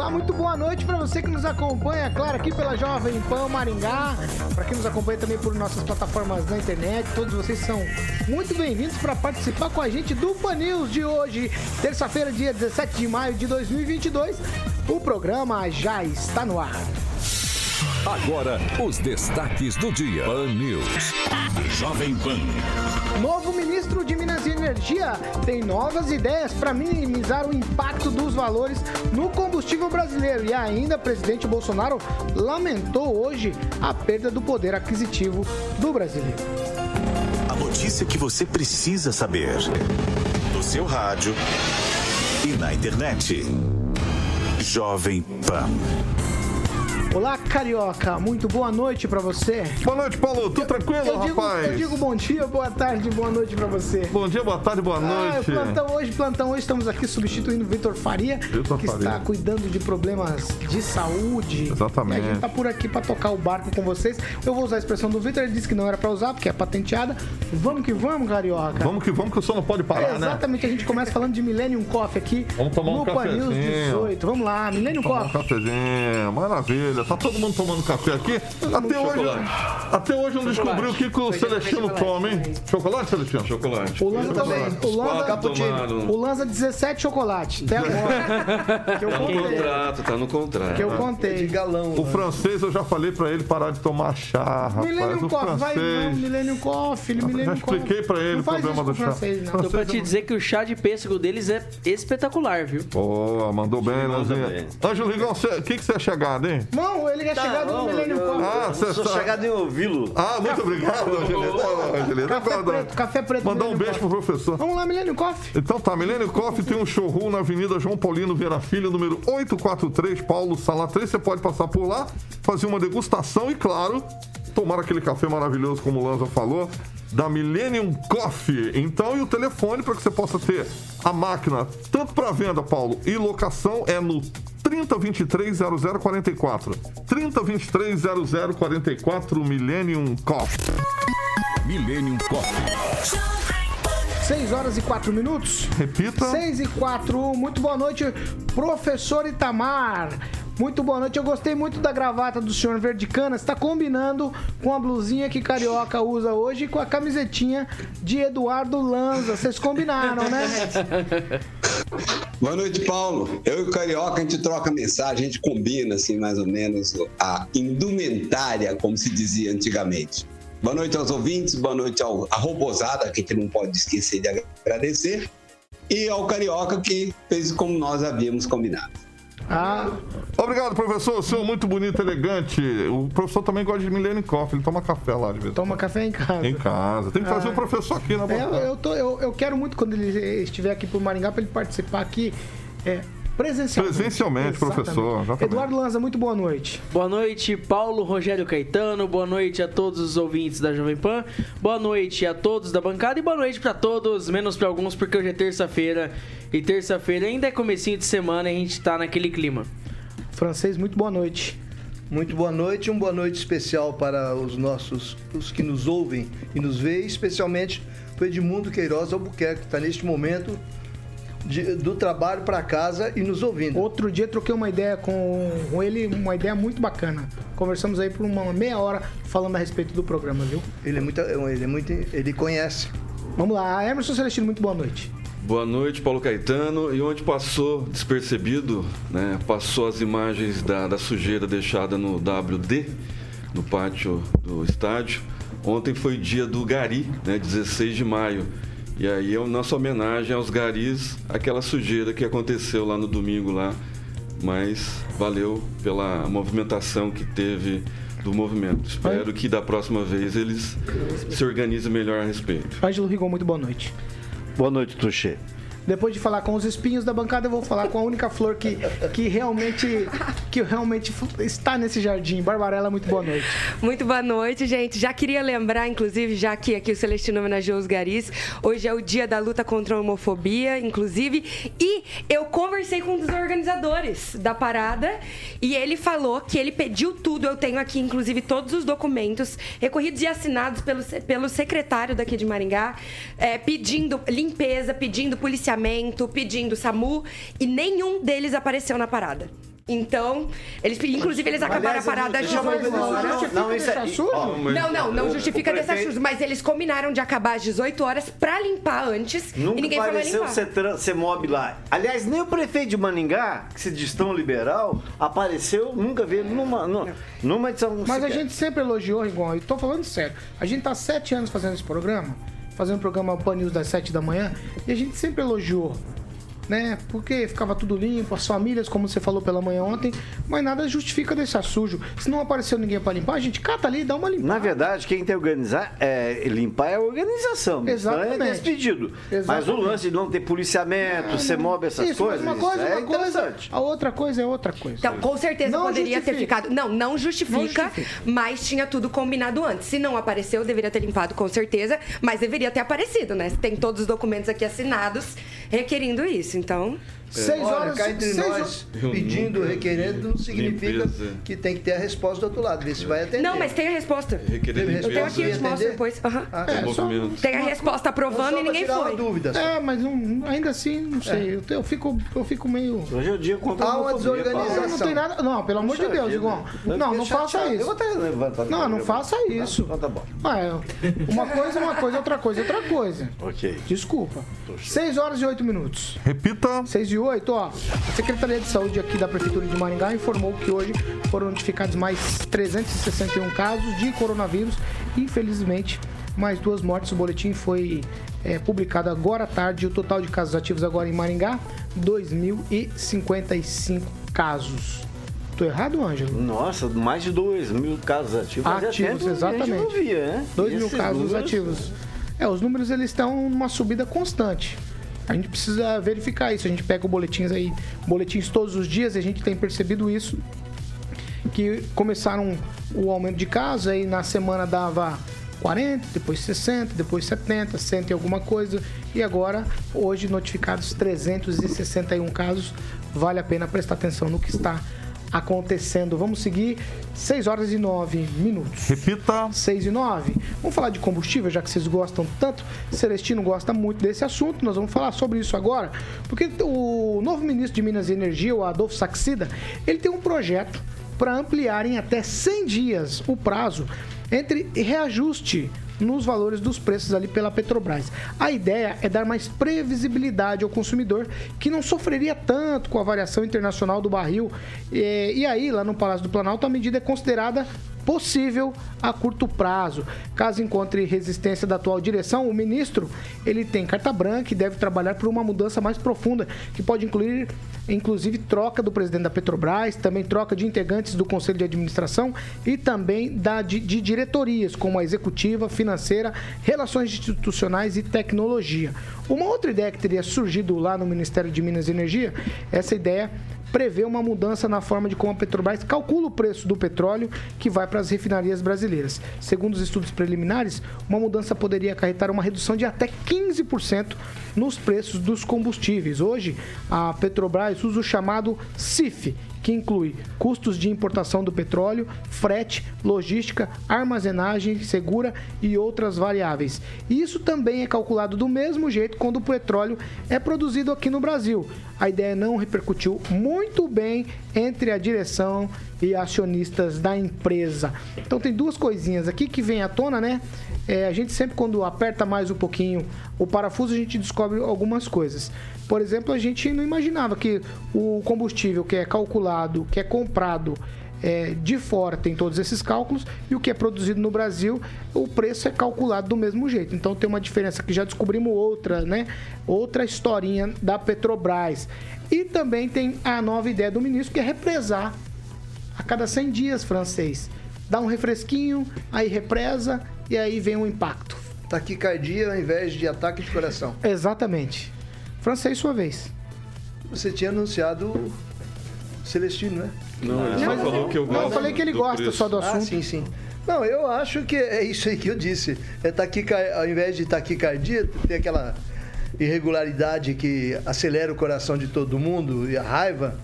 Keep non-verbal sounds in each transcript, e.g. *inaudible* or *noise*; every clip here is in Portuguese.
Olá, muito boa noite para você que nos acompanha, claro, aqui pela Jovem Pan Maringá, para quem nos acompanha também por nossas plataformas na internet. Todos vocês são muito bem-vindos para participar com a gente do Pan News de hoje, terça-feira, dia 17 de maio de 2022. O programa já está no ar. Agora, os destaques do dia. Pan News. Jovem Pan. Novo ministro de Minas e Energia tem novas ideias para minimizar o impacto dos valores no combustível brasileiro. E ainda, presidente Bolsonaro lamentou hoje a perda do poder aquisitivo do brasileiro. A notícia que você precisa saber. No seu rádio e na internet. Jovem Pan. Olá, Carioca. Muito boa noite para você. Boa noite, Paulo. Tudo tranquilo, eu digo, rapaz? Eu digo bom dia, boa tarde, boa noite para você. Bom dia, boa tarde, boa noite. Ah, plantão hoje, plantão hoje. Estamos aqui substituindo o Vitor Faria, que Faria. está cuidando de problemas de saúde. Exatamente. E a gente está por aqui para tocar o barco com vocês. Eu vou usar a expressão do Vitor, ele disse que não era para usar, porque é patenteada. Vamos que vamos, Carioca. Vamos que vamos, que o som não pode parar, é, exatamente, né? a gente começa falando de Millennium Coffee aqui vamos tomar no um Pan News 18. Vamos lá, Millennium tomar Coffee. Um cafezinho, maravilha. Tá todo mundo tomando café aqui. Até hoje, até hoje não descobriu o que, que o Celestino toma, hein? Chocolate, Celestino? Chocolate. O Lanza também. O Lanza, o Lanza 17 chocolate. Até *laughs* agora. que eu tá contei. no contrato, tá no contrato. Que eu contei. De galão. O francês, eu já falei pra ele parar de tomar chá, rapaz. Millennium o Coffee, francês... vai não, Millennium Coffee, Millennium Já expliquei pra ele não o problema do chá. Francês, não. Tô pra te dizer que o chá de pêssego deles é espetacular, viu? Pô, mandou bem, Lanzinha. Ângelo Rigão, o que, que você é chegado, hein? Não, ele é Tá, chegado no Millennium eu- Coffee. Ah, você Sou chegado em ouvi-lo. Ah, muito obrigado, Angelina. Angelina. Café preto, café preto. Mandar um Millennium beijo pro professor. Vamos lá, Millennium Coffee. Então tá, Milênio Coffee tem um showroom na Avenida João Paulino Vieira Filho, número 843, Paulo Sala 3. Você pode passar por lá, fazer uma degustação e, claro, tomar aquele café maravilhoso, como o Lanza falou, da Millennium Coffee. Então, e o telefone para que você possa ter a máquina, tanto para venda, Paulo, e locação, é no 3023 0044. 3023 0044 Millennium Coffee. Millennium Coffee. 6 horas e 4 minutos. Repita. 6 e 4. Muito boa noite, professor Itamar. Muito boa noite. Eu gostei muito da gravata do senhor Verdicana. Está combinando com a blusinha que Carioca usa hoje e com a camisetinha de Eduardo Lanza. Vocês combinaram, né? *laughs* Boa noite, Paulo. Eu e o Carioca, a gente troca mensagem, a gente combina, assim, mais ou menos, a indumentária, como se dizia antigamente. Boa noite aos ouvintes, boa noite ao, à Robosada, que a gente não pode esquecer de agradecer, e ao Carioca, que fez como nós havíamos combinado. Ah, Obrigado, professor. O senhor é muito bonito, elegante. O professor também gosta de Millennium Coffee. Ele toma café lá de vez em toma café em casa. Em casa. Tem que trazer o professor aqui na É, eu, bancada. eu, tô- eu- eu quero muito quando ele estiver aqui pro Maringá para ele participar aqui é, presencialmente. Presencialmente, professor, exatamente. Eduardo Lanza, muito boa noite. Boa noite, Paulo Rogério Caetano. Boa noite a todos os ouvintes da Jovem Pan. Boa noite a todos da bancada e boa noite pra todos, menos pra alguns, porque hoje é terça-feira. E terça-feira ainda é comecinho de semana e a gente tá naquele clima. Francês, muito boa noite. Muito boa noite, um boa noite especial para os nossos, os que nos ouvem e nos veem, especialmente para Edmundo Queiroz Albuquerque, que está neste momento de- do trabalho para casa e nos ouvindo. Outro dia troquei uma ideia com, com ele, uma ideia muito bacana. Conversamos aí por uma meia hora falando a respeito do programa, viu? Ele é muito, ele é muito, ele conhece. Vamos lá, Emerson Celestino, muito boa noite. Boa noite, Paulo Caetano. E onde passou despercebido, né? Passou as imagens da, da sujeira deixada no WD, no pátio do estádio. ontem foi dia do Gari, né, 16 de maio. E aí é a nossa homenagem aos garis, aquela sujeira que aconteceu lá no domingo lá. Mas valeu pela movimentação que teve do movimento. Espero que da próxima vez eles se organizem melhor a respeito. Ângelo Rigon, muito boa noite. Boa noite, Tuxê. Depois de falar com os espinhos da bancada, eu vou falar com a única flor que, que realmente que realmente está nesse jardim. Barbarella, muito boa noite. Muito boa noite, gente. Já queria lembrar, inclusive, já que aqui o Celestino homenageou os garis, hoje é o dia da luta contra a homofobia, inclusive, e eu conversei com um dos organizadores da parada e ele falou que ele pediu tudo. Eu tenho aqui, inclusive, todos os documentos recorridos e assinados pelo, pelo secretário daqui de Maringá, é, pedindo limpeza, pedindo policiamento pedindo SAMU e nenhum deles apareceu na parada. Então, eles inclusive eles acabaram Aliás, a parada às 18 horas. Não, não, isso é, ó, não, não, não justifica deixar sujo, mas eles combinaram de acabar às 18 horas pra limpar antes Nunca e ninguém limpar. Ser, mob lá. Aliás, nem o prefeito de Maningá, que se diz tão liberal, apareceu, nunca vi numa, numa, numa edição. Mas sequer. a gente sempre elogiou, igual, e tô falando sério. A gente tá sete anos fazendo esse programa fazendo o programa Pan News das 7 da manhã, e a gente sempre elogiou né? Porque ficava tudo limpo, as famílias, como você falou pela manhã ontem, mas nada justifica deixar sujo. Se não apareceu ninguém para limpar, a gente cata ali e dá uma limpada. Na verdade, quem tem que organizar, é, limpar é a organização. Exatamente. Então é despedido. Exatamente. Mas o lance de não ter policiamento, é, mob essas isso, coisas, uma coisa, é uma interessante. Coisa, a outra coisa é outra coisa. Então, com certeza não poderia justifica. ter ficado. Não, não justifica, não justifica, mas tinha tudo combinado antes. Se não apareceu, deveria ter limpado com certeza, mas deveria ter aparecido, né? Tem todos os documentos aqui assinados requerindo isso. Então. Seis Olha, horas. Cá entre nós, pedindo, requerendo, não significa limpeza. que tem que ter a resposta do outro lado. Ver se vai atender. Não, mas tem a resposta. Requerer eu tenho aqui, eu te mostro depois. Uhum. Ah, é, só, tem a resposta aprovando e ninguém foi. Dúvida, é, mas um, ainda assim, não sei. É. Eu, eu, fico, eu fico meio. Hoje é o dia contra Há uma desorganização. Não tem nada. Não, pelo amor de Deus, Igor. Não, não faça isso. Eu vou até levantar. Não, não faça isso. Então tá bom. Uma coisa, uma coisa, outra coisa, outra coisa. Ok. Desculpa. 6 horas e 8 minutos. Repita. 6 e 8, ó. A Secretaria de Saúde aqui da Prefeitura de Maringá informou que hoje foram notificados mais 361 casos de coronavírus. Infelizmente, mais duas mortes. O boletim foi é, publicado agora à tarde. O total de casos ativos agora em Maringá, 2.055 casos. Tô errado, Ângelo? Nossa, mais de 2 mil casos ativos. Ativos, exatamente. Via, né? 2 mil casos números... ativos. É, os números eles estão numa subida constante. A gente precisa verificar isso. A gente pega boletins aí, boletins todos os dias, e a gente tem percebido isso. Que começaram o aumento de casos, aí na semana dava 40, depois 60, depois 70, 100 e alguma coisa. E agora, hoje, notificados 361 casos. Vale a pena prestar atenção no que está acontecendo. Vamos seguir 6 horas e 9 minutos. Repita. 6 e 9. Vamos falar de combustível, já que vocês gostam tanto. Celestino gosta muito desse assunto. Nós vamos falar sobre isso agora, porque o novo ministro de Minas e Energia, o Adolfo Saxida, ele tem um projeto para ampliar em até 100 dias o prazo entre reajuste nos valores dos preços ali pela Petrobras. A ideia é dar mais previsibilidade ao consumidor que não sofreria tanto com a variação internacional do barril. E, e aí, lá no Palácio do Planalto, a medida é considerada possível a curto prazo. Caso encontre resistência da atual direção, o ministro ele tem carta branca e deve trabalhar por uma mudança mais profunda, que pode incluir inclusive troca do presidente da Petrobras, também troca de integrantes do conselho de administração e também da de, de diretorias, como a executiva, financeira, relações institucionais e tecnologia. Uma outra ideia que teria surgido lá no Ministério de Minas e Energia, essa ideia prevê uma mudança na forma de como a Petrobras calcula o preço do petróleo que vai para as refinarias brasileiras. Segundo os estudos preliminares, uma mudança poderia acarretar uma redução de até 15% nos preços dos combustíveis. Hoje, a Petrobras usa o chamado CIF, que inclui custos de importação do petróleo, frete, logística, armazenagem segura e outras variáveis. Isso também é calculado do mesmo jeito quando o petróleo é produzido aqui no Brasil. A ideia não repercutiu muito bem entre a direção e acionistas da empresa. Então tem duas coisinhas aqui que vem à tona, né? É, a gente sempre quando aperta mais um pouquinho o parafuso a gente descobre algumas coisas. Por exemplo, a gente não imaginava que o combustível que é calculado, que é comprado é, de fora tem todos esses cálculos e o que é produzido no Brasil, o preço é calculado do mesmo jeito. Então tem uma diferença que já descobrimos outra, né? Outra historinha da Petrobras. E também tem a nova ideia do ministro que é represar a cada 100 dias francês. Dá um refresquinho, aí represa e aí vem um impacto. Taquicardia ao invés de ataque de coração. Exatamente. Francês, sua vez. Você tinha anunciado Celestino, né? Não, ele só falou que eu gosto. Não, eu falei que ele gosta preço. só do assunto. Ah, sim, sim. Não, eu acho que é isso aí que eu disse. É. Ao invés de taquicardia, tem aquela irregularidade que acelera o coração de todo mundo e a raiva.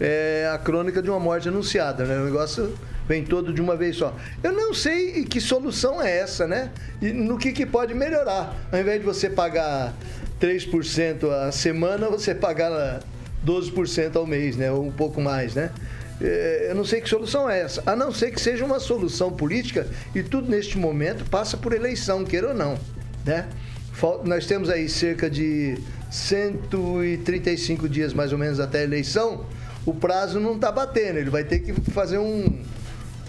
É a crônica de uma morte anunciada, né? O negócio vem todo de uma vez só. Eu não sei que solução é essa, né? E no que, que pode melhorar. Ao invés de você pagar 3% a semana, você pagar 12% ao mês, né? Ou um pouco mais, né? É, Eu não sei que solução é essa, a não ser que seja uma solução política e tudo neste momento passa por eleição, queira ou não, né? Nós temos aí cerca de 135 dias mais ou menos até a eleição, o prazo não está batendo, ele vai ter que fazer um,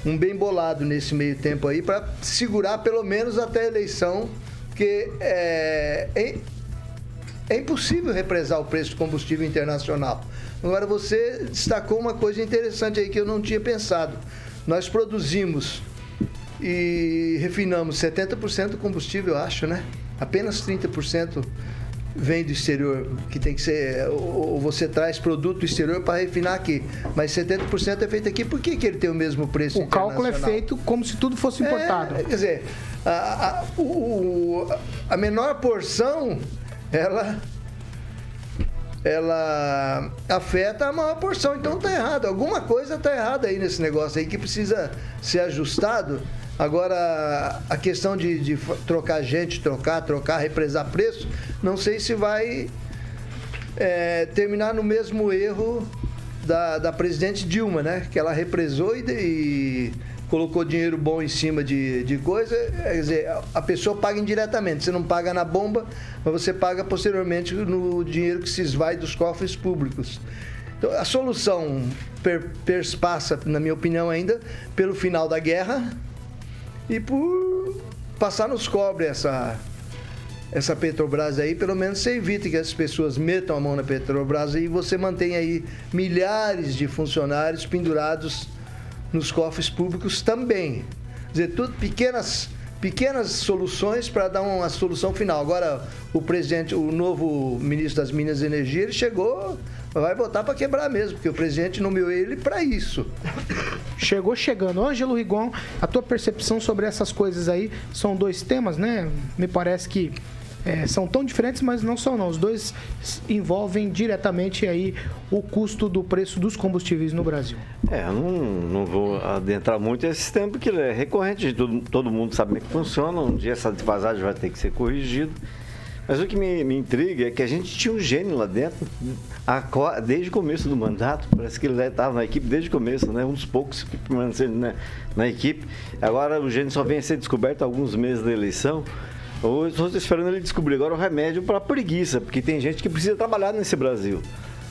um bem bolado nesse meio tempo aí para segurar pelo menos até a eleição, porque é, é, é impossível represar o preço do combustível internacional. Agora, você destacou uma coisa interessante aí que eu não tinha pensado. Nós produzimos e refinamos 70% do combustível, eu acho, né? Apenas 30% vem do exterior, que tem que ser. Ou você traz produto do exterior para refinar aqui. Mas 70% é feito aqui. Por que, que ele tem o mesmo preço? O cálculo é feito como se tudo fosse importado. É, quer dizer, a, a, o- a menor porção, ela ela afeta a maior porção, então tá errado. Alguma coisa tá errada aí nesse negócio aí que precisa ser ajustado. Agora, a questão de, de trocar gente, trocar, trocar, represar preço, não sei se vai é, terminar no mesmo erro da, da presidente Dilma, né? Que ela represou e, e colocou dinheiro bom em cima de, de coisa. Quer dizer, a- a pessoa paga indiretamente. Você não paga na bomba, mas você paga posteriormente no dinheiro que se esvai dos cofres públicos. Então, a solução per, perspassa, na minha opinião ainda, pelo final da guerra e por passar nos cobre essa essa Petrobras aí, pelo menos você evita que as pessoas metam a mão na Petrobras e você mantém aí milhares de funcionários pendurados nos cofres públicos também. Quer dizer, tudo pequenas pequenas soluções para dar uma solução final. Agora o presidente, o novo ministro das Minas e Energia, ele chegou, vai botar para quebrar mesmo, porque o presidente nomeou ele para isso. Chegou chegando. Ângelo Rigon, a tua percepção sobre essas coisas aí são dois temas, né? Me parece que é, são tão diferentes, mas não são não. Os dois envolvem diretamente aí o custo do preço dos combustíveis no Brasil. É, eu não, não vou adentrar muito esse tempo, porque é recorrente, todo, todo mundo sabe como é que funciona, um dia essa defasagem vai ter que ser corrigida. Mas o que me, me intriga é que a gente tinha um gênio lá dentro, a desde o começo do mandato, parece que ele estava na equipe desde o começo, né? um dos poucos que permaneceram na, na equipe. Agora o gênio só vem a ser descoberto alguns meses da eleição. Eu estou esperando ele descobrir agora o remédio para a preguiça, porque tem gente que precisa trabalhar nesse Brasil.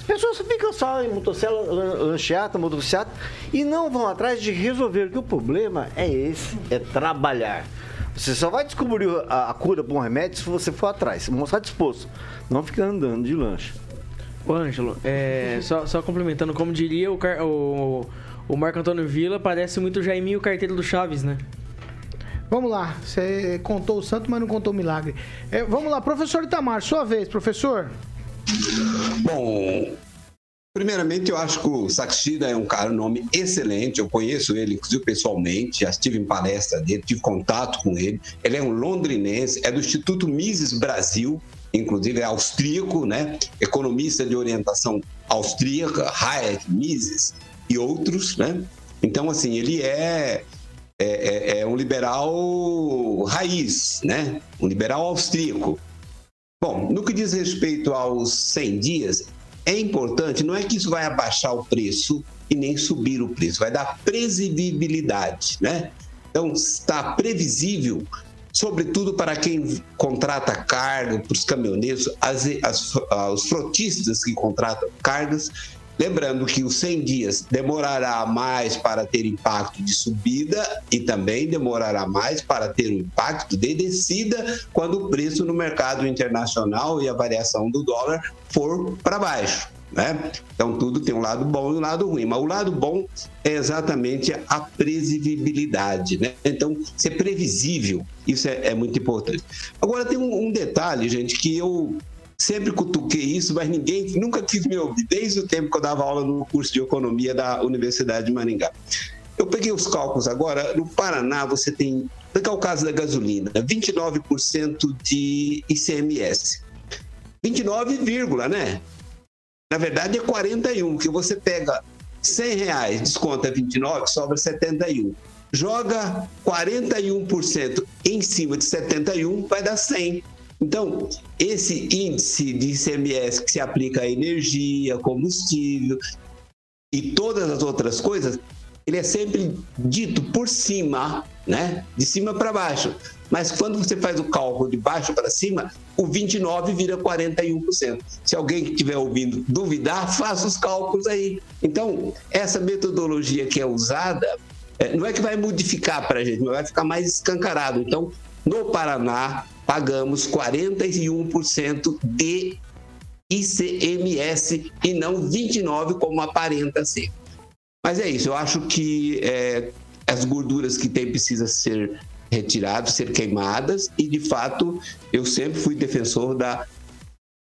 As pessoas ficam só em motocicleta, lan- lancheata, motocicleta e não vão atrás de resolver que o problema é esse, é trabalhar. Você só vai descobrir a, a cura para um remédio se você for atrás, se mostrar disposto, não ficar andando de lanche. Ô, Ângelo, é, *laughs* só, só complementando, como diria o, o, o Marco Antônio Villa, parece muito o Jaiminho, o carteiro do Chaves, né? Vamos lá, você contou o santo, mas não contou o milagre. É, vamos lá, professor Itamar, sua vez, professor. Bom, primeiramente eu acho que o Saxida é um cara, um nome excelente. Eu conheço ele, inclusive pessoalmente, já estive em palestra dele, tive contato com ele. Ele é um londrinense, é do Instituto Mises Brasil, inclusive é austríaco, né? Economista de orientação austríaca, Hayek, Mises e outros, né? Então, assim, ele é é, é- é um liberal raiz, né? Um liberal austríaco. Bom, no que diz respeito aos 100 dias, é importante, não é que isso vai abaixar o preço e nem subir o preço, vai dar previsibilidade, né? Então, está previsível sobretudo para quem contrata carga, para os caminhoneiros, as, as, os frotistas que contratam cargas. Lembrando que os 100 dias demorará mais para ter impacto de subida e também demorará mais para ter o impacto de descida quando o preço no mercado internacional e a variação do dólar for para baixo. Né? Então, tudo tem um lado bom e um lado ruim. Mas o lado bom é exatamente a previsibilidade. Né? Então, ser previsível, isso é, é muito importante. Agora, tem um, um, detalhe, gente, que eu sempre cutuquei isso, mas ninguém nunca quis me ouvir, desde o tempo que eu dava aula no curso de economia da Universidade de Maringá. Eu peguei os cálculos agora. No Paraná, você tem, pegar o caso da gasolina, 29% de ICMS. 29, né? Na verdade, é 41, que você pega 100 reais, desconta 29, sobra 71. Joga 41% em cima de 71, vai dar 100. Então, esse índice de ICMS que se aplica a energia, combustível e todas as outras coisas, ele é sempre dito por cima, né? De cima para baixo. Mas quando você faz o cálculo de baixo para cima, o 29 vira 41%. Se alguém que estiver ouvindo duvidar, *laughs* faça os cálculos aí. Então, essa metodologia que é usada, é, não é que vai modificar para a gente, mas vai ficar mais escancarado. Então, no Paraná, pagamos 41% de ICMS e não 29% como aparenta ser. Mas é isso, eu acho que é, as gorduras que tem precisa ser retiradas, ser queimadas, e de fato eu sempre fui defensor da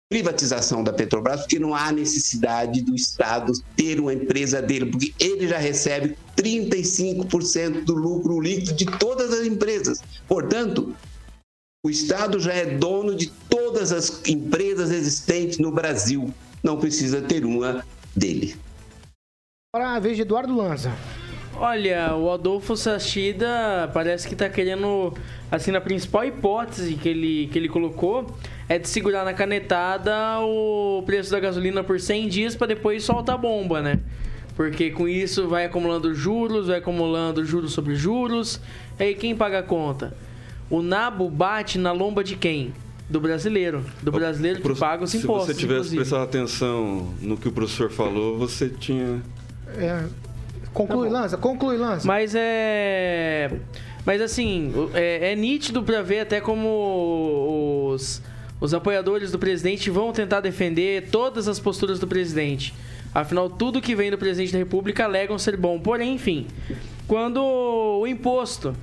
privatização da Petrobras, porque não há necessidade do Estado ter uma empresa dele, porque ele já recebe 35% do lucro líquido de todas as empresas. Portanto, o Estado já é dono de todas as empresas existentes no Brasil, não precisa ter uma dele. Agora a vez de Eduardo Lanza. Olha, o Adolfo Sachida parece que está querendo, assim, na principal hipótese que ele, que ele colocou é de segurar na canetada o preço da gasolina por 100 dias para depois soltar a bomba, né? Porque com isso vai acumulando juros, vai acumulando juros sobre juros, e aí quem paga a conta? O nabo bate na lomba de quem? Do brasileiro. Do brasileiro que paga os impostos. Se você tivesse prestado atenção no que o professor falou, você tinha. É, Conclui, tá Lança, conclui, Lança. Mas é. Mas assim, é, é nítido para ver até como os, os apoiadores do presidente vão tentar defender todas as posturas do presidente. Afinal, tudo que vem do presidente da República alegam ser bom. Porém, enfim, quando o imposto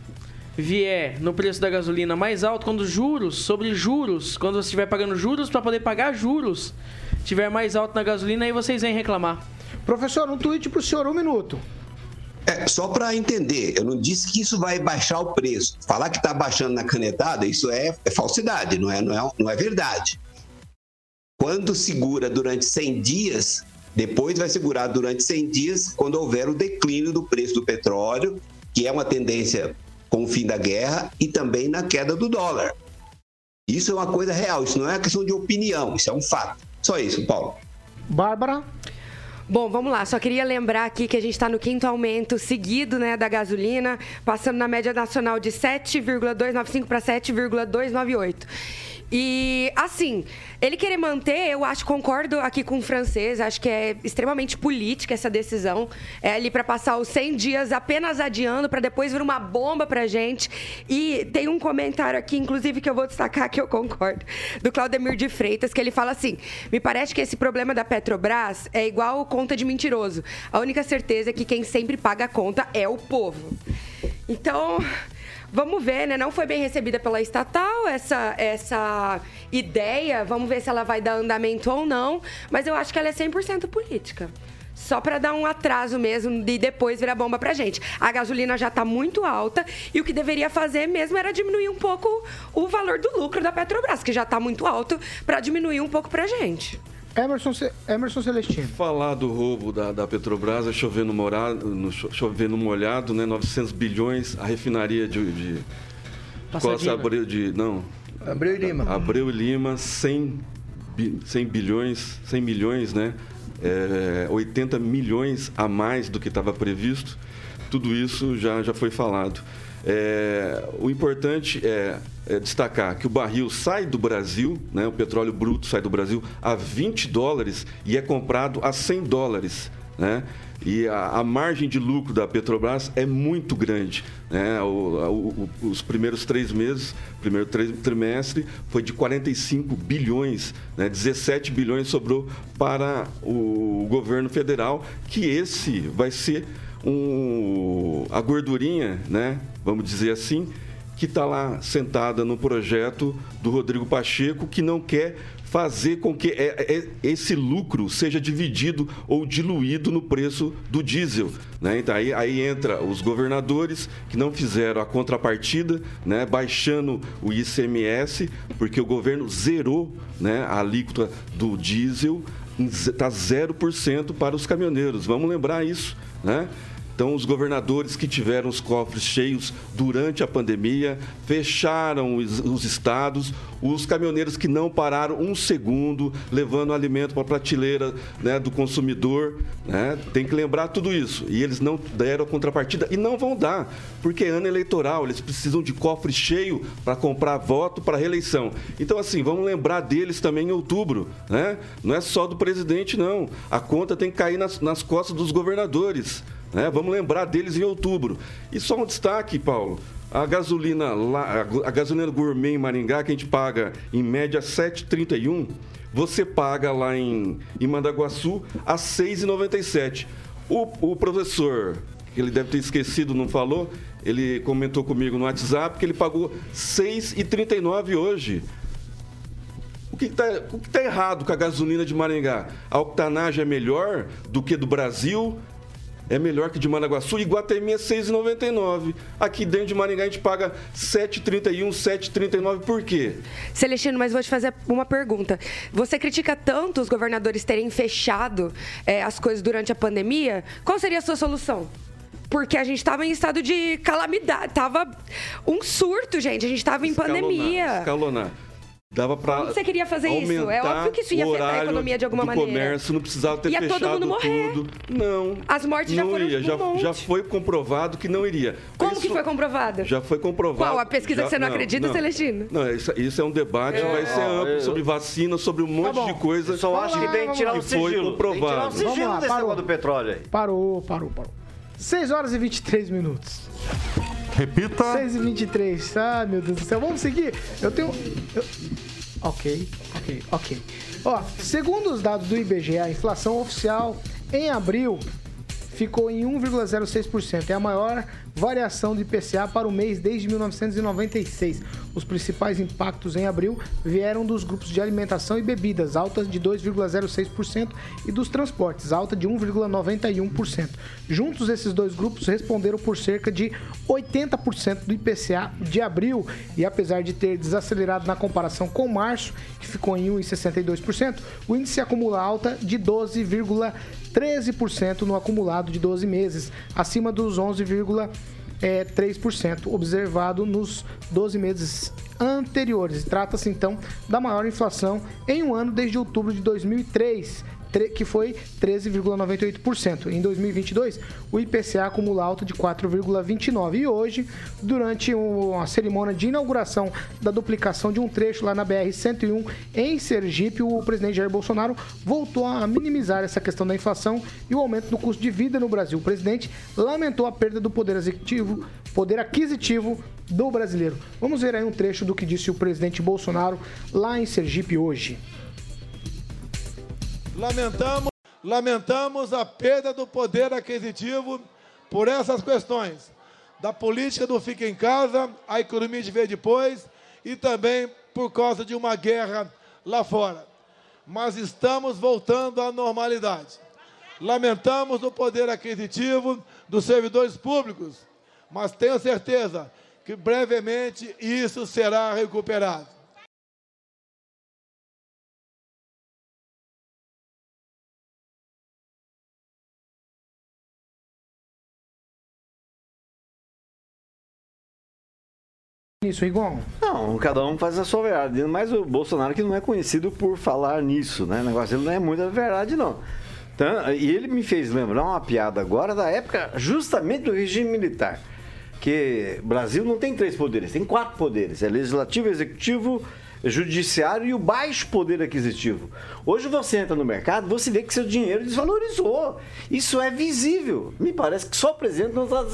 vier no preço da gasolina mais alto, quando juros sobre juros, quando você estiver pagando juros para poder pagar juros, tiver mais alto na gasolina, aí vocês vêm reclamar. Professor, um tweet pro senhor, um minuto. É, só para entender, eu não disse que isso vai baixar o preço. Falar que está baixando na canetada, isso é, é, falsidade, não é, não, é, não é verdade. Quando segura durante 100 dias, depois vai segurar durante 100 dias quando houver o declínio do preço do petróleo, que é uma tendência com o fim da guerra e também na queda do dólar. Isso é uma coisa real, isso não é questão de opinião, isso é um fato. Só isso, Paulo. Bárbara? Bom, vamos lá. Só queria lembrar aqui que a gente está no quinto aumento seguido né, da gasolina, passando na média nacional de 7,295 para 7,298. E, assim, ele querer manter, eu acho, concordo aqui com o francês, acho que é extremamente política essa decisão. É ali para passar os 100 dias apenas adiando, para depois vir uma bomba pra gente. E tem um comentário aqui, inclusive, que eu vou destacar que eu concordo, do Claudemir de Freitas, que ele fala assim: me parece que esse problema da Petrobras é igual conta de mentiroso. A única certeza é que quem sempre paga a conta é o povo. Então, Vamos ver, né? Não foi bem recebida pela estatal essa, essa ideia. Vamos ver se ela vai dar andamento ou não. Mas eu acho que ela é 100% política só para dar um atraso mesmo e depois virar bomba pra gente. A gasolina já está muito alta e o que deveria fazer mesmo era diminuir um pouco o valor do lucro da Petrobras, que já está muito alto, para diminuir um pouco pra gente. Emerson, Emerson Celestino. Falar do roubo da, da Petrobras é chover no, morado, no, chover no molhado, né? 900 bilhões, a refinaria de... de Costa Abreu de... Não. Abreu e Lima. Abreu e Lima, 100, 100 bilhões, 100 milhões, né? É, 80 milhões a mais do que estava previsto. tudo isso já, já foi falado. É, o importante é, é, destacar que o barril sai do Brasil, né, o petróleo bruto sai do Brasil a 20 dólares e é comprado a 100 dólares. Né? E a, a, margem de lucro da Petrobras é muito grande. Né? O, o, os primeiros três meses, primeiro trimestre, foi de 45 bilhões, né? 17 bilhões sobrou para o governo federal, que esse vai ser um, a gordurinha, né? vamos dizer assim, que está lá sentada no projeto do Rodrigo Pacheco, que não quer fazer com que é, é, esse lucro seja dividido ou diluído no preço do diesel. Né? Então, aí, aí entra os governadores que não fizeram a contrapartida, né? baixando o ICMS, porque o governo zerou né? a alíquota do diesel, está 0% para os caminhoneiros. Vamos lembrar isso. Né? Então, os governadores que tiveram os cofres cheios durante a pandemia fecharam os, os estados, os caminhoneiros que não pararam um segundo levando alimento para a prateleira né, do consumidor. Né? Tem que lembrar tudo isso. E eles não deram a contrapartida e não vão dar, porque é ano eleitoral, eles precisam de cofre cheio para comprar voto para reeleição. Então, assim, vamos lembrar deles também em outubro. Né? Não é só do presidente, não. A conta tem que cair nas, nas costas dos governadores. Né? Vamos lembrar deles em outubro. E só um destaque, Paulo. A gasolina, lá, a gasolina gourmet em Maringá, que a gente paga em média 7,31, você paga lá em, em Mandaguaçu a 6,97. O, o professor, que ele deve ter esquecido, não falou, ele comentou comigo no WhatsApp que ele pagou 6,39 hoje. O que está tá errado com a gasolina de Maringá? A octanagem é melhor do que do Brasil, é melhor que de Managuaçu. Iguatemi é 6,99. Aqui dentro de Maringá a gente paga 7,31, 7,39. Por quê? Celestino, mas vou te fazer uma pergunta. Você critica tanto os governadores terem fechado é, as coisas durante a pandemia. Qual seria a sua solução? porque a gente estava em estado de calamidade, tava um surto, gente. A gente estava em escalonar, pandemia. Escalonar. Dava para Como você queria fazer isso? É óbvio que isso ia afetar a economia de alguma maneira. comércio, não precisava ter ia fechado todo mundo morrer. tudo. Não. As mortes já foram ia. Um já, monte. já foi comprovado que não iria. Como isso, que foi comprovado? Já foi comprovado. Qual? A pesquisa já, que você não, não acredita, não, Celestino? Não, isso, isso é um debate, é, vai ser amplo, eu... sobre vacina, sobre um monte tá de coisa. Eu só acho que tem que tirar o sigilo. Foi comprovado. Tem que tirar o sigilo lá, desse parou. do petróleo aí. Parou, parou, parou. 6 horas e 23 minutos. Repita. 6 e 23. Ah, meu Deus do céu. Vamos seguir? Eu tenho... Ok, ok, ok. Ó, segundo os dados do IBGE, a inflação oficial em abril ficou em 1,06%. É a maior variação do IPCA para o mês desde 1996. Os principais impactos em abril vieram dos grupos de alimentação e bebidas, altas de 2,06%, e dos transportes, alta de 1,91%. Juntos, esses dois grupos responderam por cerca de 80% do IPCA de abril, e apesar de ter desacelerado na comparação com março, que ficou em 1,62%, o índice acumula alta de 12,13% no acumulado de 12 meses, acima dos 11,3% é, 3% observado nos 12 meses anteriores. Trata-se então da maior inflação em um ano desde outubro de 2003, que foi 13,98%. Em 2022, o IPCA acumula alta de 4,29%. E hoje, durante a cerimônia de inauguração da duplicação de um trecho lá na BR-101 em Sergipe, o presidente Jair Bolsonaro voltou a minimizar essa questão da inflação e o aumento do custo de vida no Brasil. O presidente lamentou a perda do poder executivo, poder aquisitivo do brasileiro. Vamos ver aí um trecho do que disse o presidente Bolsonaro lá em Sergipe hoje. Lamentamos, lamentamos a perda do poder aquisitivo por essas questões. Da política do fica em casa, a economia de ver depois e também por causa de uma guerra lá fora. Mas estamos voltando à normalidade. Lamentamos o poder aquisitivo dos servidores públicos, mas tenho certeza que brevemente isso será recuperado. Isso? Não, cada um faz a sua verdade. Mas o Bolsonaro que não é conhecido por falar nisso, né? O negócio dele não é muita verdade, não. Então, e ele me fez lembrar uma piada agora da época justamente do regime militar. Que Brasil não tem três poderes, tem quatro poderes: é legislativo, executivo, judiciário e o baixo poder aquisitivo. Hoje você entra no mercado, você vê que seu dinheiro desvalorizou. Isso é visível. Me parece que só o presidente não está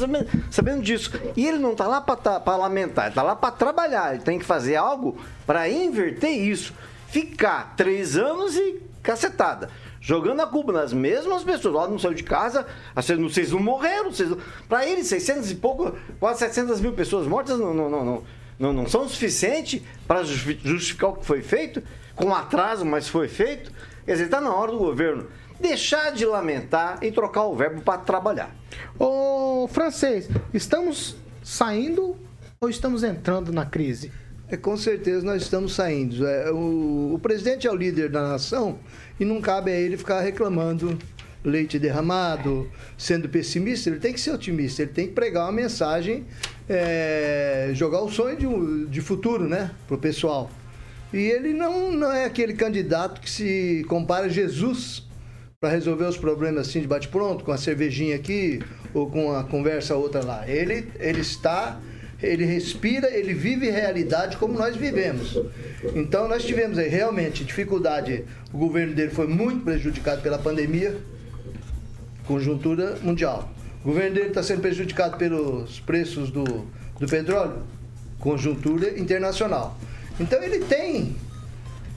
sabendo disso. E ele não está lá para lamentar, ele está lá para trabalhar. Ele tem que fazer algo para inverter isso. Ficar três anos e cacetada jogando a culpa nas mesmas pessoas. Lá não saiu de casa, vocês não morreram. Vocês... Para eles, 600 e pouco, quase 700 mil pessoas mortas não, não, não, não, não, não são suficientes para justificar o que foi feito, com atraso, mas foi feito. Quer dizer, está na hora do governo deixar de lamentar e trocar o verbo para trabalhar. Ô, francês, estamos saindo ou estamos entrando na crise? É, com certeza nós estamos saindo. É, o, o presidente é o líder da nação e não cabe a ele ficar reclamando leite derramado, sendo pessimista, ele tem que ser otimista, ele tem que pregar uma mensagem, é, jogar o sonho de, de futuro, né, pro pessoal. E ele não, não é aquele candidato que se compara a Jesus para resolver os problemas assim de bate-pronto, com a cervejinha aqui ou com a conversa outra lá. Ele, ele está ele respira, ele vive realidade como nós vivemos. Então nós tivemos aí realmente dificuldade. O governo dele foi muito prejudicado pela pandemia, conjuntura mundial. O governo dele está sendo prejudicado pelos preços do, do petróleo, conjuntura internacional. Então ele tem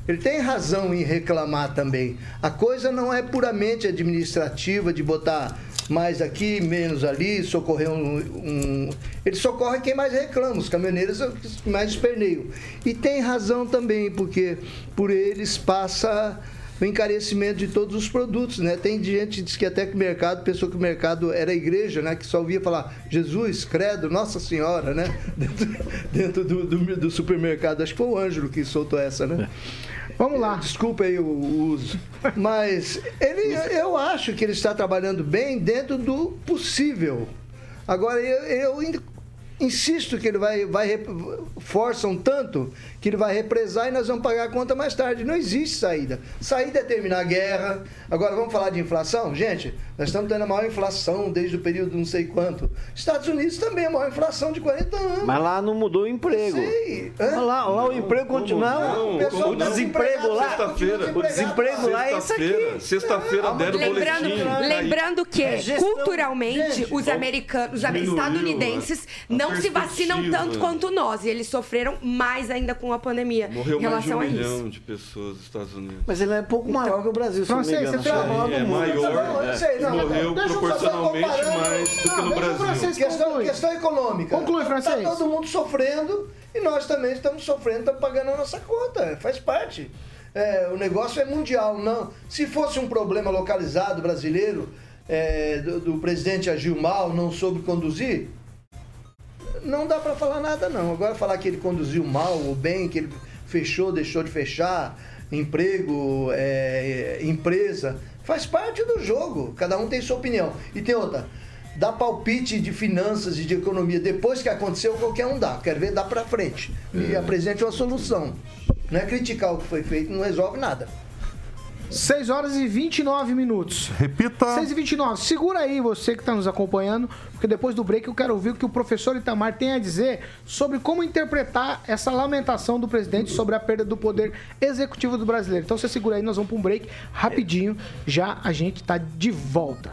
ele tem razão em reclamar também. A coisa não é puramente administrativa de botar mais aqui, menos ali, socorrer um, um... Ele socorre quem mais reclama, os caminhoneiros mais esperneiam. E tem razão também, porque por eles passa o encarecimento de todos os produtos, né? Tem gente que diz que até que o mercado, pensou que o mercado era a igreja, né? Que só ouvia falar Jesus, credo, Nossa Senhora, né? *laughs* Dentro, dentro do, do, do, supermercado. Acho que foi o Ângelo que soltou essa, né? Vamos lá. Desculpa aí o, o uso. Mas ele, eu acho que ele está trabalhando bem dentro do possível. Agora, eu, eu insisto que ele vai, vai forçam tanto que ele vai represar e nós vamos pagar a conta mais tarde. Não existe saída. Saída é terminar a guerra. Agora vamos falar de inflação? Gente, nós estamos tendo a maior inflação desde o período não sei quanto. Estados Unidos também a maior inflação de 40 anos. Mas lá não mudou o emprego. Sei. Lá, lá o emprego continua. Não, o, o desemprego lá. Sexta-feira. O desemprego lá é isso aqui. Sexta-feira é. deram lembrando, boletim. Lembrando que, é culturalmente, gente, os americanos, os estadunidenses não se vacinam tanto quanto nós. E eles sofreram mais ainda com a pandemia. Morreu em relação mais de um a milhão de pessoas nos Estados Unidos. Mas ele é pouco maior então, que o Brasil, se não me engano. Você é, é maior, é, sei, não, morreu proporcionalmente mais do que no Brasil. Francês, questão, questão econômica. Conclui, francês. Está todo mundo sofrendo e nós também estamos sofrendo, estamos pagando a nossa conta. Faz parte. É, o negócio é mundial, não. Se fosse um problema localizado brasileiro, é, do, do presidente agiu mal, não soube conduzir, não dá para falar nada não. Agora falar que ele conduziu mal ou bem, que ele fechou, deixou de fechar, emprego, é, empresa, faz parte do jogo. Cada um tem sua opinião. E tem outra. Dar palpite de finanças e de economia depois que aconteceu, qualquer um dá. Quero ver dar para frente. E apresente uma solução. Não é criticar o que foi feito, não resolve nada. 6 horas e 29 minutos. Repita. 6 e 29. Segura aí você que está nos acompanhando, porque depois do break eu quero ouvir o que o professor Itamar tem a dizer sobre como interpretar essa lamentação do presidente sobre a perda do poder executivo do brasileiro. Então você segura aí, nós vamos para um break rapidinho. Já a gente está de volta.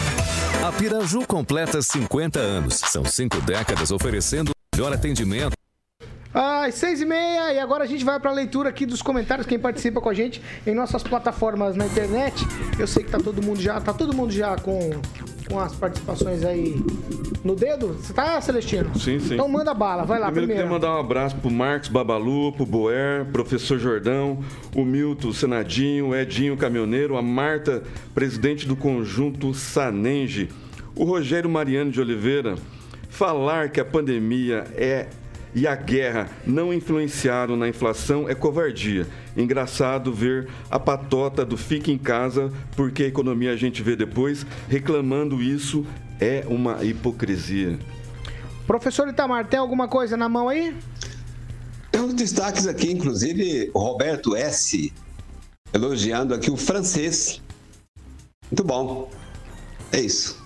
A Piraju completa 50 anos. São cinco décadas oferecendo melhor atendimento. Às seis e meia, e agora a gente vai para a leitura aqui dos comentários, quem participa com a gente em nossas plataformas na internet. Eu sei que tá todo mundo já, tá todo mundo já com com as participações aí no dedo. Você tá, Celestino? Sim, sim. Então manda bala, vai lá Primeiro, primeiro. queria mandar um abraço pro Marcos Babalu, pro Boer, professor Jordão, o Milton o Senadinho, o Edinho Caminhoneiro, a Marta, presidente do conjunto Sanenge, o Rogério Mariano de Oliveira. Falar que a pandemia é e a guerra não influenciaram na inflação é covardia. Engraçado ver a patota do fica em casa porque a economia a gente vê depois reclamando isso é uma hipocrisia. Professor Itamar, tem alguma coisa na mão aí? Tem uns destaques aqui, inclusive o Roberto S. elogiando aqui o francês. Muito bom. É isso.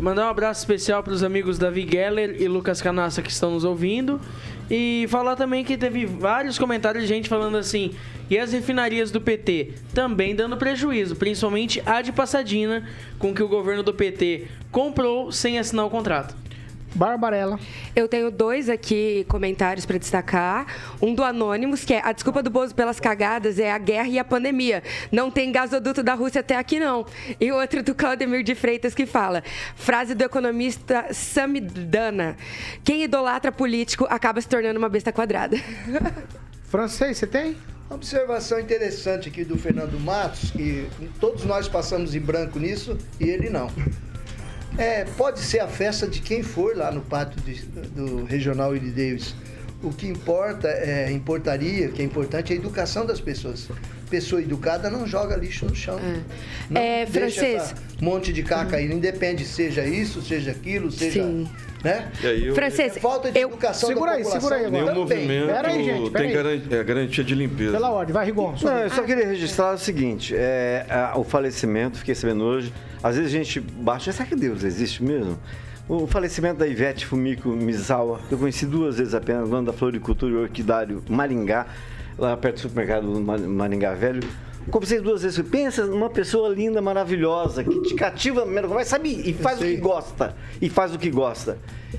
Mandar um abraço especial para os amigos Davi Geller e Lucas Canassa que estão nos ouvindo. E falar também que teve vários comentários de gente falando assim: e as refinarias do PT também dando prejuízo, principalmente a de Passadina, com que o governo do PT comprou sem assinar o contrato. Barbarella. Eu tenho dois aqui comentários para destacar. Um do Anônimos, que é a desculpa do Bozo pelas cagadas é a guerra e a pandemia. Não tem gasoduto da Rússia até aqui, não. E outro do Claudemir de Freitas, que fala: frase do economista Samidana. Quem idolatra político acaba se tornando uma besta quadrada. *laughs* Francês, você tem? Uma observação interessante aqui do Fernando Matos, que todos nós passamos em branco nisso e ele não. É, pode ser a festa de quem for lá no pátio de- do Regional Willie Davis. O que importa, é, importaria, o que é importante é a educação das pessoas. Pessoa educada não joga lixo no chão. Não É, francês. essa monte de caca aí, independe, seja isso, seja aquilo, seja. Sim. Né? E aí eu- Francês, É falta de educação Segura da aí, população. segura aí agora. Nenhum Também. movimento Pera aí, gente, pera tem aí. garan- é, garantia de limpeza. Pela ordem, vai, Rigon. Não, eu só queria registrar o seguinte: é, a- o falecimento, fiquei sabendo hoje. Às vezes a gente baixa. Será que Deus existe mesmo? O falecimento da Ivete Fumiko Misawa, que eu conheci duas vezes apenas, dona da Floricultura e Orquidário Maringá, lá perto do supermercado do Ma- Maringá Velho. Conversei duas vezes. Pensa numa pessoa linda, maravilhosa, que te cativa, mas sabe, e faz o que gosta. E faz o que gosta.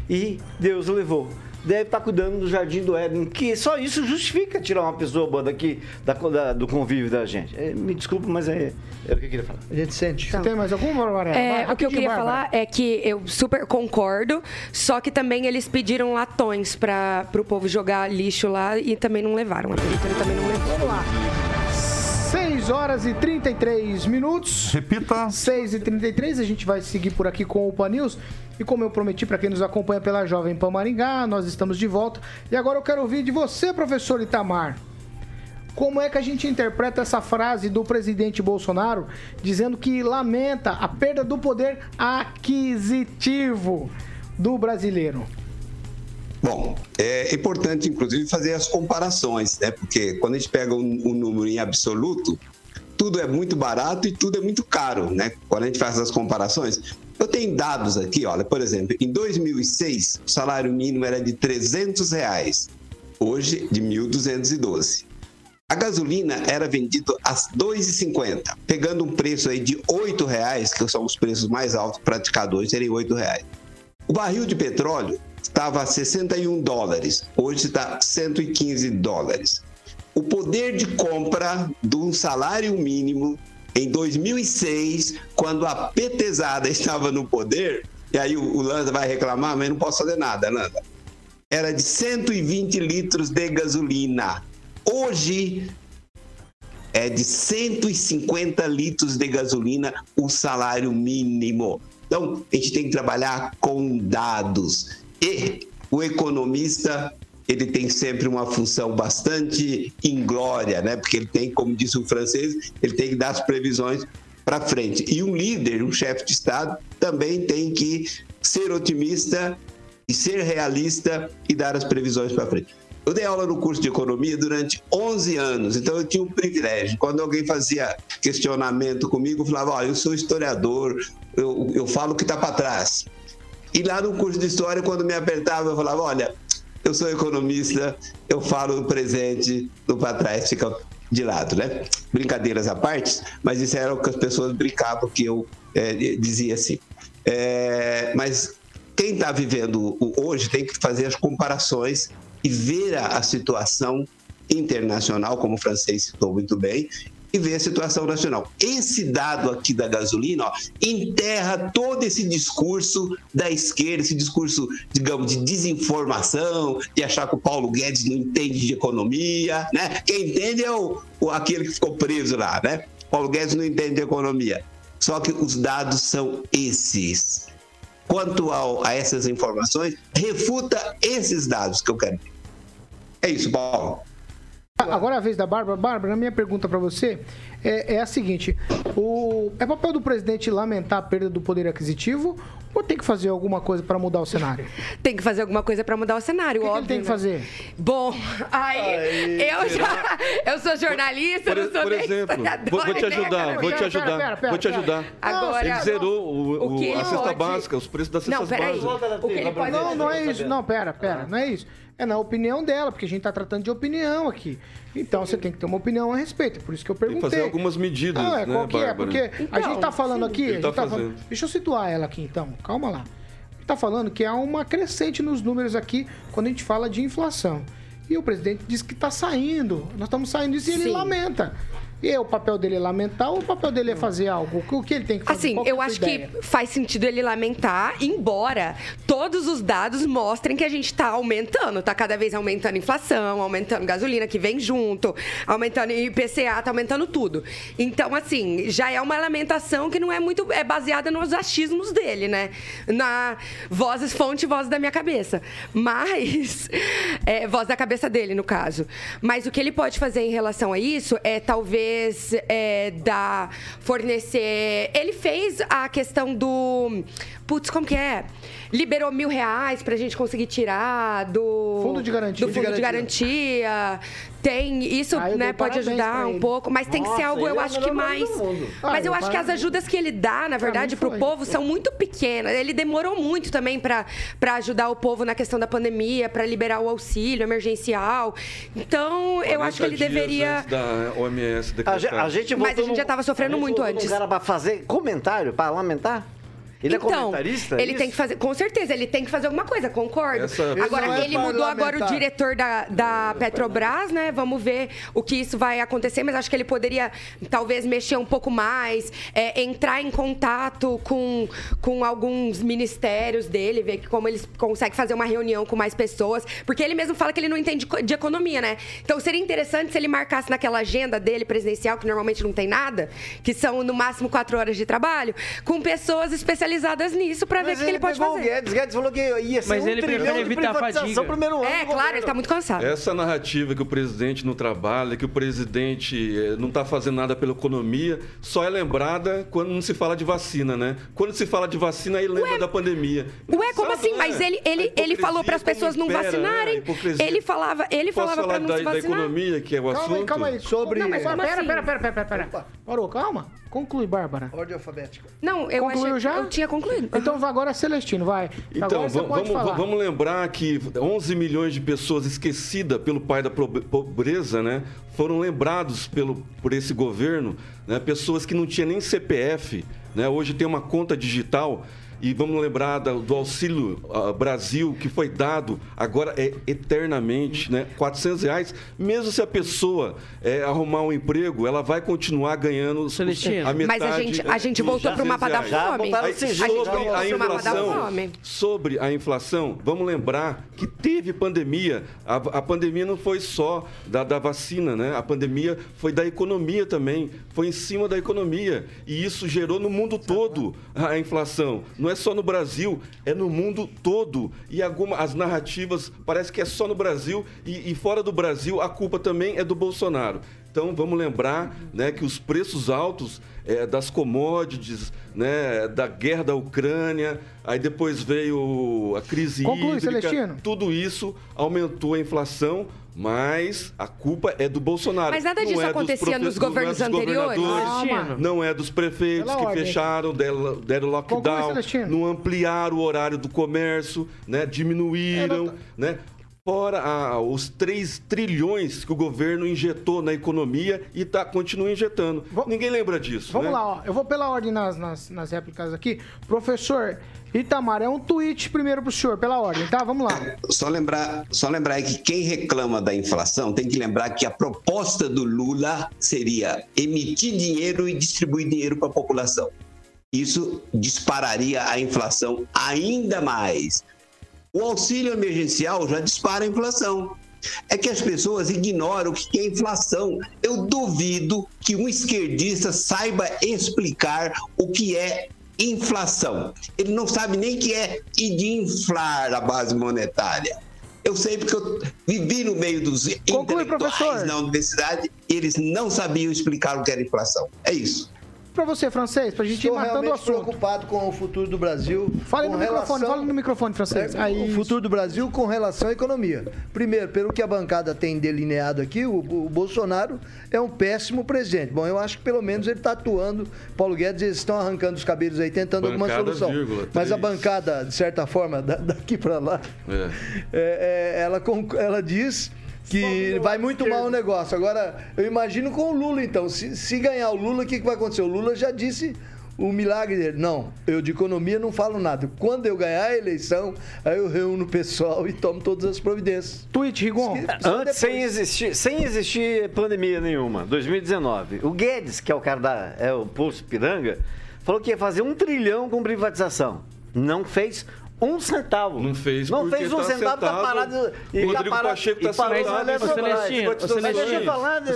E Deus o levou. Deve estar cuidando do jardim do Éden, que só isso justifica tirar uma pessoa boa daqui, da- da- do convívio da gente. É, me desculpa, mas é, é o que eu queria falar. A gente sente. Você tem mais alguma, Barbarella? É, Vai, o que eu queria Bárbara. falar é que eu super concordo, só que também eles pediram latões para o povo jogar lixo lá e também não levaram. A prefeitura também não levou. Vamos lá. 6 horas e 33 minutos. Repita. 6 e 33 a gente vai seguir por aqui com o Pan News. E como eu prometi para quem nos acompanha pela Jovem Pan Maringá, nós estamos de volta. E agora eu quero ouvir de você, professor Itamar. Como é que a gente interpreta essa frase do presidente Bolsonaro dizendo que lamenta a perda do poder aquisitivo do brasileiro? Bom, é importante, inclusive, fazer as comparações, né? Porque quando a gente pega um, um número em absoluto, tudo é muito barato e tudo é muito caro, né? Quando a gente faz as comparações. Eu tenho dados aqui, olha, por exemplo, em 2006, o salário mínimo era de 300 reais, hoje de 1.212. A gasolina era vendida a 2,50, pegando um preço aí de 8 reais, que são os preços mais altos praticados hoje, seriam 8 reais. O barril de petróleo estava a 61 dólares, hoje está 115 dólares. O poder de compra de um salário mínimo em 2006, quando a petezada *laughs* estava no poder, e aí o, Landa vai reclamar, mas não posso fazer nada, Landa. Era de 120 litros de gasolina. Hoje é de 150 litros de gasolina o salário mínimo. Então, a gente tem que trabalhar com dados. E o economista, ele tem sempre uma função bastante inglória, né? Porque ele tem, como disse o francês, ele tem que dar as previsões para frente. E um líder, um chefe de Estado, também tem que ser otimista e ser realista e dar as previsões para frente. Eu dei aula no curso de economia durante 11 anos, então eu tinha um privilégio. Quando alguém fazia questionamento comigo, eu falava: Olha, eu sou historiador, eu, eu falo o que está para trás. E lá no curso de história, quando me apertava, eu falava: Olha, eu sou economista, eu falo o presente, do para trás fica de lado, né? Brincadeiras à parte, mas isso era o que as pessoas brincavam, que eu é, dizia assim. É, mas quem está vivendo hoje tem que fazer as comparações e ver a, a situação internacional, como o francês citou muito bem, e ver a situação nacional. Esse dado aqui da gasolina ó, enterra todo esse discurso da esquerda, esse discurso, digamos, de desinformação, de achar que o Paulo Guedes não entende de economia, né? Quem entende é o, o aquele que ficou preso lá, né? Paulo Guedes não entende de economia. Só que os dados são esses. Quanto ao, a essas informações, refuta esses dados que eu quero. É isso, Paulo. Agora é a vez da Bárbara. Bárbara, minha pergunta para você é, é, a seguinte: o, é papel do presidente lamentar a perda do poder aquisitivo ou tem que fazer alguma coisa para mudar o cenário? *laughs* Tem que fazer alguma coisa para mudar o cenário, O que que óbvio. ele tem que né? fazer? Bom, aí, eu já. Eu sou jornalista, Por, eu não sou por exemplo, vou, vou te né, ajudar, vou te Pera, ajudar, pera, pera, vou te pera. ajudar. Agora- ele zerou o, o o- que a cesta pode- básica, os preços das cestas Não, peraí. básicas. O que ele pode Não, não é isso. Não, pera, pera. Não é isso. É na opinião dela, porque a gente tá tratando de opinião aqui. Então você tem que ter uma opinião a respeito. Por isso que eu Tem perguntei. que fazer algumas medidas, Não, é né, qual que é? Porque a gente tá falando aqui. Ele a gente tá tá falando-. Deixa eu situar ela aqui então. Calma lá. Ele tá falando que há uma crescente nos números aqui quando a gente fala de inflação. E o presidente diz que tá saindo. Nós estamos saindo disso e ele Sim. lamenta. E é o papel dele é lamentar ou o papel dele é fazer algo? O que ele tem que fazer? Assim, Qual é eu acho ideia? que faz sentido ele lamentar, embora todos os dados mostrem que a gente tá aumentando, tá cada vez aumentando inflação, aumentando gasolina que vem junto, aumentando IPCA, tá aumentando tudo. Então, assim, já é uma lamentação que não é muito é baseada nos achismos dele, né? Na vozes fonte voz da minha cabeça. Mas *laughs* é, voz da cabeça dele, no caso. Mas o que ele pode fazer em relação a isso é talvez é, dar, fornecer. Ele fez a questão do. Putz, como que é? Liberou mil reais pra gente conseguir tirar do. Fundo de garantia. Do fundo de garantia. Tem. Isso, Ah, né, pode ajudar um pouco. Mas tem que ser Nossa, algo, eu é acho que mais. Ah, Mas eu eu acho que as ajudas que ele dá, na verdade, pro foi. povo são muito pequenas. Ele demorou muito também pra pra ajudar o povo na questão da pandemia, pra liberar o auxílio emergencial. Então, eu acho que 40 ele deveria. antes da OMS A, decretar. ge- a gente Mas a gente já tava sofrendo a gente muito antes. cara pra fazer comentário, pra lamentar? Ele é então, comentarista? é ele isso? tem que fazer, com certeza, ele tem que fazer alguma coisa, concordo. Essa- Agora, é ele mudou agora o diretor da, da Petrobras, né? Vamos ver o que isso vai acontecer, mas acho que ele poderia talvez mexer um pouco mais, é, entrar em contato com, com alguns ministérios dele, ver como eles conseguem fazer uma reunião com mais pessoas, porque ele mesmo fala que ele não entende de economia, né? Então seria interessante se ele marcasse naquela agenda dele presidencial, que normalmente não tem nada, que são no máximo quatro horas de trabalho, com pessoas especializadas nisso pra ver o Mas que, que ele pode fazer. O Guedes, Guedes falou que ia ser Mas um ele trilhão prefere de evitar a privatização fadiga. primeiro ano É, claro, ele tá muito cansado. Essa narrativa que o presidente não trabalha, que o presidente eh, não está fazendo nada pela economia, só é lembrada quando não se fala de vacina, né? Quando se fala de vacina, aí lembra da pandemia. Ué, como assim? né? Mas ele, ele, ele falava para as pessoas não impera, né? Vacinarem. hipocrisia. Ele falava, ele Posso falava falar para não da, se da vacinar. economia, que é o Calma assunto? aí, calma aí. Sobre- Não, mas pera, assim? pera, pera, pera, pera, pera. Parou, calma. Conclui, Bárbara. Ordem alfabética. Não, eu Concluiu achei, já? eu tinha concluído. Então agora Celestino, vai. Então, vamos, vamos lembrar que 11 milhões de pessoas esquecidas pelo pai da pobreza, né? Foram lembrados pelo, por esse governo, né? Pessoas que não tinham nem CPF, né? Hoje tem uma conta digital e vamos lembrar do Auxílio ah, Brasil que foi dado agora é eternamente, né? 400 reais. Mesmo se a pessoa eh, arrumar um emprego, ela vai continuar ganhando os- a metade. Mas a gente, a gente voltou pro 200 mapa da fome. Aí, sobre a pro mapa da inflação, fome. sobre a inflação, vamos lembrar que teve pandemia. A, a pandemia não foi só da, da vacina, né? A pandemia foi da economia também, foi em cima da economia e isso gerou no mundo todo a inflação. Não é só no Brasil, é no mundo todo. E alguma, as narrativas parece que é só no Brasil e, e fora do Brasil a culpa também é do Bolsonaro. Então vamos lembrar né, que os preços altos eh, das commodities, né, da guerra da Ucrânia, aí depois veio a crise Conclui, hídrica, Celestino. tudo isso aumentou a inflação, mas a culpa é do Bolsonaro. Mas nada Não disso é dos acontecia nos profe- não é governos dos anteriores? Não é dos prefeitos Pela que ordem. fecharam, deram, deram lockdown, não ampliaram o horário do comércio, né, diminuíram, É, não né? Fora a- os 3 trilhões que o governo injetou na economia e tá, continua injetando. Ninguém lembra disso. Vamos né? lá, ó. Eu vou pela ordem nas, nas, nas réplicas aqui. Professor Itamar, é um tweet primeiro pro senhor, pela ordem, tá? Vamos lá. Só lembrar, só lembrar aí que quem reclama da inflação tem que lembrar que a proposta do Lula seria emitir dinheiro e distribuir dinheiro para a população. Isso dispararia a inflação ainda mais. O auxílio emergencial já dispara a inflação. É que as pessoas ignoram o que é inflação. Eu duvido que um esquerdista saiba explicar o que é inflação. Ele não sabe nem que é e de inflar a base monetária. Eu sei porque eu vivi no meio dos intelectuais na universidade e eles não sabiam explicar o que era inflação. É isso. Pra você, francês, pra gente Estou ir matando o assunto. preocupado com o futuro do Brasil. Fale no microfone, fale no microfone, francês. É, Aí, o futuro do Brasil com relação à economia. Primeiro, pelo que a bancada tem delineado aqui, o, o Bolsonaro é um péssimo presidente. Bom, eu acho que pelo menos ele está atuando. Paulo Guedes, eles estão arrancando os cabelos aí, tentando alguma Bancada, solução. vírgula, Mas a bancada, de certa forma, da- daqui para lá, É. *laughs* é, é, ela, ela diz que vai muito mal o negócio. Agora, eu imagino com o Lula, então. Se, se ganhar o Lula, o que, que vai acontecer? O Lula já disse o milagre dele. Não, eu de economia não falo nada. Quando eu ganhar a eleição, aí eu reúno o pessoal e tomo todas as providências. Tweet, Rigon. Antes, sem existir, sem existir pandemia nenhuma, 2019, o Guedes, que é o cara da é o Pulso Piranga, falou que ia fazer um trilhão com privatização. Não fez um centavo. Não fez Não fez um tá centavo, tá sentado. parado. O Rodrigo Pacheco tá e parou sentado na e Eletrobras. Celestino, o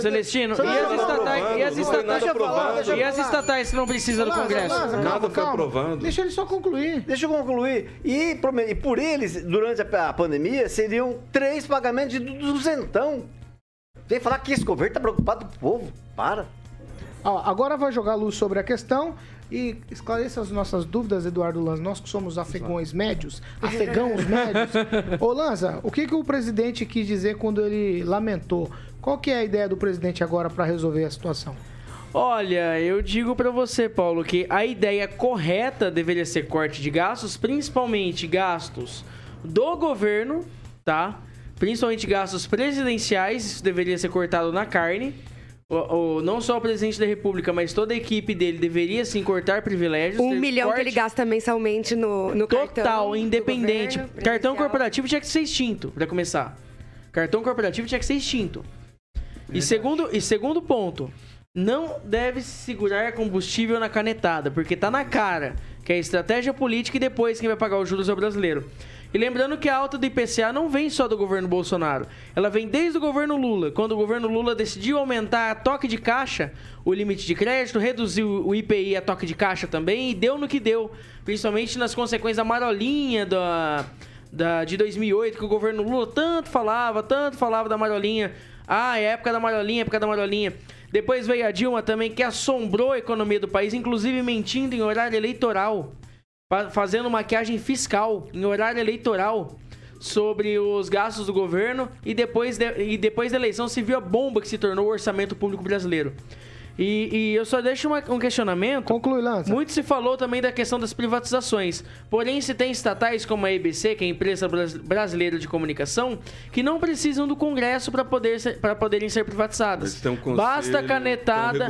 Celestino, Celestino, e as estatais, e as estatais, e as estatais que não precisam do Congresso? Nada foi aprovado. Deixa ele só concluir. Deixa eu concluir. E, e por eles, durante a, pandemia, seriam três pagamentos de du- duzentão. Vem falar que esse governo tá preocupado com o povo. Para. Ó, agora vai jogar luz sobre a questão e esclareça as nossas dúvidas, Eduardo Lanza. Nós que somos afegões médios, *laughs* afegãos médios. Ô Lanza, o que, que o presidente quis dizer quando ele lamentou? Qual que é a ideia do presidente agora para resolver a situação? Olha, eu digo pra você, Paulo, que a ideia correta deveria ser corte de gastos, principalmente gastos do governo, tá? Principalmente gastos presidenciais, isso deveria ser cortado na carne. O, o- não só o presidente da República, mas toda a equipe dele deveria sim cortar privilégios. Um milhão que corte ele gasta mensalmente no, no Total, cartão do independente. governo, Cartão corporativo tinha que ser extinto, pra começar. Cartão corporativo tinha que ser extinto. E segundo, e segundo ponto, não deve se segurar combustível na canetada, porque tá na cara que é estratégia política e depois quem vai pagar os juros é o brasileiro. E lembrando que a alta do IPCA não vem só do governo Bolsonaro, ela vem desde o governo Lula. Quando o governo Lula decidiu aumentar a toque de caixa, o limite de crédito, reduziu o IPI a toque de caixa também e deu no que deu, principalmente nas consequências da marolinha da, da, de 2008, que o governo Lula tanto falava, tanto falava da marolinha. Ah, é época da marolinha, época da marolinha. Depois veio a Dilma também, que assombrou a economia do país, inclusive mentindo em horário eleitoral, fazendo maquiagem fiscal em horário eleitoral sobre os gastos do governo e depois, de- e depois da eleição se viu a bomba que se tornou o orçamento público brasileiro. E, e eu só deixo uma- um questionamento. Conclui, Lança. Muito se falou também da questão das privatizações. Porém, se tem estatais como a EBC, que é a Empresa Bras- Brasileira de Comunicação, que não precisam do Congresso para poder ser- poderem ser privatizadas. Eles têm um conselho, basta a canetada,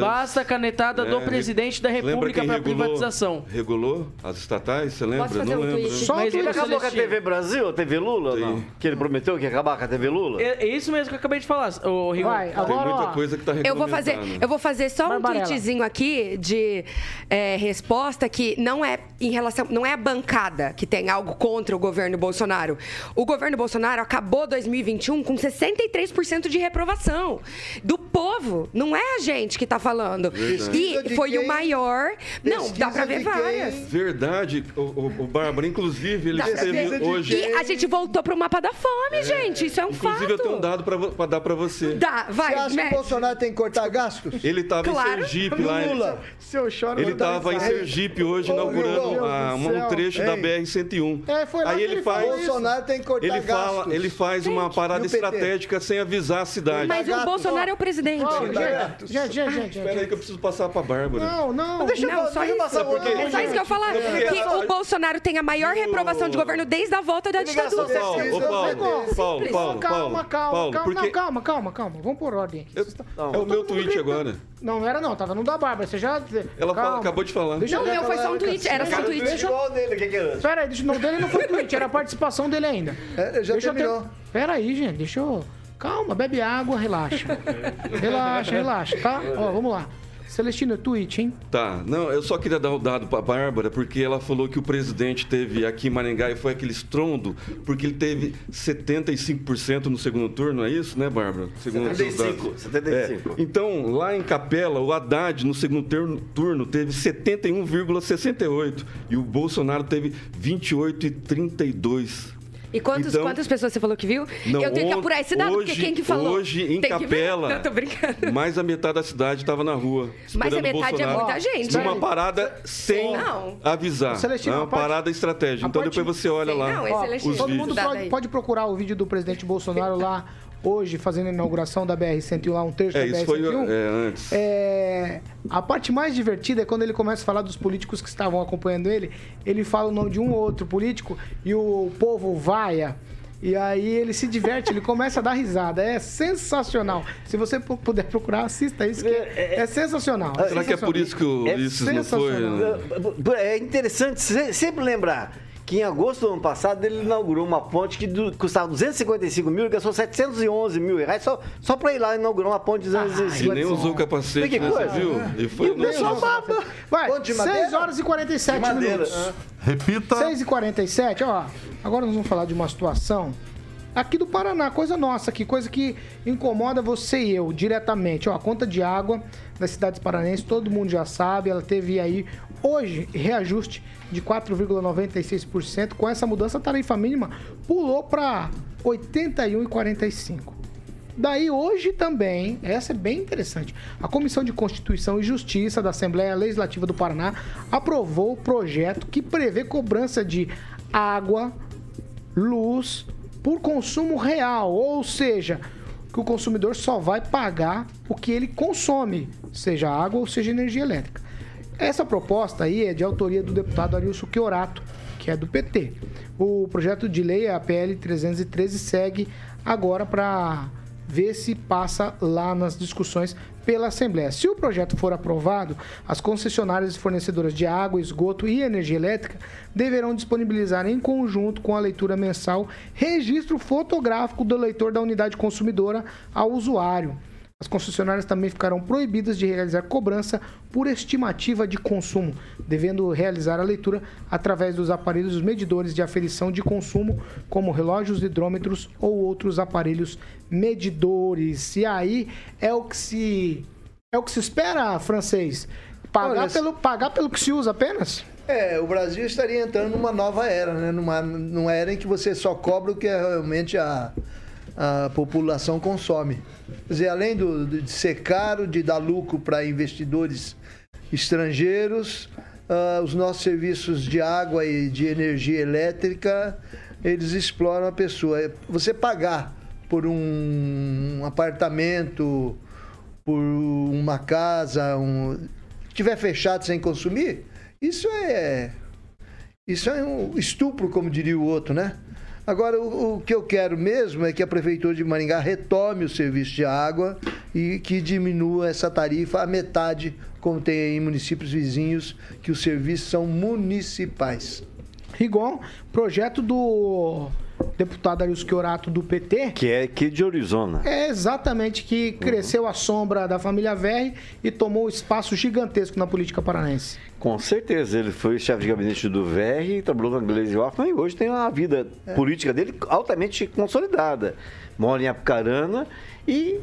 basta canetada do É, presidente da República para privatização. Regulou as estatais, você lembra? Posso fazer Não um lembro. tweet? Só Mas Ele acabou com a. TV Brasil, a TV Lula, não? Que ele prometeu que ia acabar com a TV Lula? É, é isso mesmo que eu acabei de falar, ô Rigon. Vai, Tem agora, muita ó, coisa que tá Eu vou fazer. Eu vou fazer só um tweetzinho aqui de é, resposta que não é em relação, não é a bancada que tem algo contra o governo Bolsonaro. O governo Bolsonaro acabou 2021 com 63% de reprovação do povo. Não é a gente que tá falando. Pesquisa E foi o quem? maior. Não, dá Pesquisa pra ver várias. Verdade, o, o, o Bárbara, inclusive, ele esteve hoje. E a gente voltou pro mapa da fome, gente. Isso é um Inclusive, fato. eu tenho um dado pra dar pra você. Dá, vai, Você acha que o. Bolsonaro tem que cortar gasto? Gastos. Ele estava Claro. em Sergipe No lá. Lula. Se eu choro, Ele estava em. Sergipe hoje Ô, inaugurando do um céu. trecho da Ei. BR-101. É, foi lá Aí que ele ele faz. falou isso. Bolsonaro tem que cortar Ele, fala, gastos. ele faz uma parada o estratégica sem avisar a cidade. Mas o Gato, Bolsonaro é o presidente. Gato. gente, gente, gente, gente, Espera aí que eu preciso passar pra Bárbara. Não, não. Deixa eu Não, só deixa isso. passar Sabe por quê? uma- É só isso que eu ia falar. É porque- Que o Bolsonaro tem a maior reprovação de governo desde a volta da ditadura. Paulo, Paulo. Paulo, Paulo, calma, calma, Paulo, calma. porque Não, calma, calma, calma. Vamos por ordem. é o meu tweet gritando. Agora. Não, não era não, tava no da Bárbara. Você já. Ela fala- acabou de falar. Deixa Não, eu- meu, foi só um tweet. Era só um tweet. Deixa eu- Igual dele, o que que é? Pera aí, deixa, não, dele não foi tweet, era a participação dele ainda. É, já deixa eu terminou. ter- Pera aí, gente, deixa eu... Calma, bebe água, relaxa. *laughs* relaxa, relaxa, tá? Ó, vamos lá. Celestino, tweet, hein? Tá, não, eu só queria dar o dado pra Bárbara, porque ela falou que o presidente teve aqui em Maringá e foi aquele estrondo, porque ele teve 75% no segundo turno, é isso, né, Bárbara? Segundo os seus 75, dados. 75. É. Então, lá em Capela, o Haddad no segundo turno, turno teve 71,68 e o Bolsonaro teve 28,32. E quantos, Então- quantas pessoas você falou que viu? Não, eu tenho que apurar esse dado, porque hoje- quem que falou? Hoje, em Tem que ver. Capela, *laughs* Não, tô brincando. mais da metade da cidade estava na rua. Mas a metade é Bolsonaro. muita gente. Numa Peraí. parada sem Não. avisar. É a uma parte- parada estratégica. Então parte- depois você olha Sim, lá não, os. Todo vídeos. mundo pode, pode procurar o vídeo do presidente Bolsonaro lá hoje, fazendo a inauguração da BR-101, lá um trecho É, da isso foi BR-101. é, antes. É, a parte mais divertida é quando ele começa a falar dos políticos que estavam acompanhando ele. Ele fala o nome de um ou outro político e o povo vaia. E aí ele se diverte, ele começa a dar risada. É sensacional. Se você pu- puder procurar, assista isso, que é, é sensacional. Será que é por isso que o É Ulisses não foi? sensacional. né? É interessante se- sempre lembrar que em agosto do ano passado ele inaugurou uma ponte que custava 255 mil e gastou 711 mil reais só, só para ir lá inaugurar uma ponte de 255 E nem usou o capacete, Que né? coisa, Você viu? né? E foi E o pessoal baba. Vai, Ponte de 6 madeira? horas e 47 De madeira. minutos. Repita. 6 e 47 ó. Agora nós vamos falar de uma situação aqui do Paraná, coisa nossa aqui, coisa que incomoda você e eu diretamente. Ó, a conta de água das cidades paranenses, todo mundo já sabe, ela teve aí hoje reajuste de 4,96%. Com essa mudança, a tarifa mínima pulou para 81,45. Daí hoje também, essa é bem interessante. A Comissão de Constituição e Justiça da Assembleia Legislativa do Paraná aprovou o projeto que prevê cobrança de água, luz por consumo real, ou seja, que o consumidor só vai pagar o que ele consome, seja água ou seja energia elétrica. Essa proposta aí é de autoria do deputado Arilson Chiorato, que é do PT. O projeto de lei, a PL 313, segue agora para ver se passa lá nas discussões pela Assembleia. Se o projeto for aprovado, as concessionárias e fornecedoras de água, esgoto e energia elétrica deverão disponibilizar em conjunto com a leitura mensal registro fotográfico do leitor da unidade consumidora ao usuário. As concessionárias também ficarão proibidas de realizar cobrança por estimativa de consumo, devendo realizar a leitura através dos aparelhos medidores de aferição de consumo, como relógios, hidrômetros ou outros aparelhos medidores. E aí é o que se é o que se espera, francês, pagar Olha, pelo pagar pelo que se usa apenas. É, o Brasil estaria entrando numa nova era, né? Numa, numa era em que você só cobra o que realmente a, a população consome. Quer dizer, além do, de ser caro, de dar lucro para investidores estrangeiros, ah, os nossos serviços de água e de energia elétrica, eles exploram a pessoa. É, Você pagar por um apartamento, por uma casa, um, tiver fechado sem consumir, isso é isso é um estupro, como diria o outro, né? Agora, o, o que eu quero mesmo é que a Prefeitura de Maringá retome o serviço de água e que diminua essa tarifa a metade, como tem em municípios vizinhos, que os serviços são municipais. Rigon, projeto do deputado Arius Chiorato do PT, Que é aqui de Arizona. é exatamente que cresceu a sombra da família Verri e tomou espaço gigantesco na política paranaense. Com certeza, ele foi chefe de gabinete do VR, trabalhou na Glaze Hoffman e hoje tem uma vida política dele altamente consolidada. Mora em Apucarana e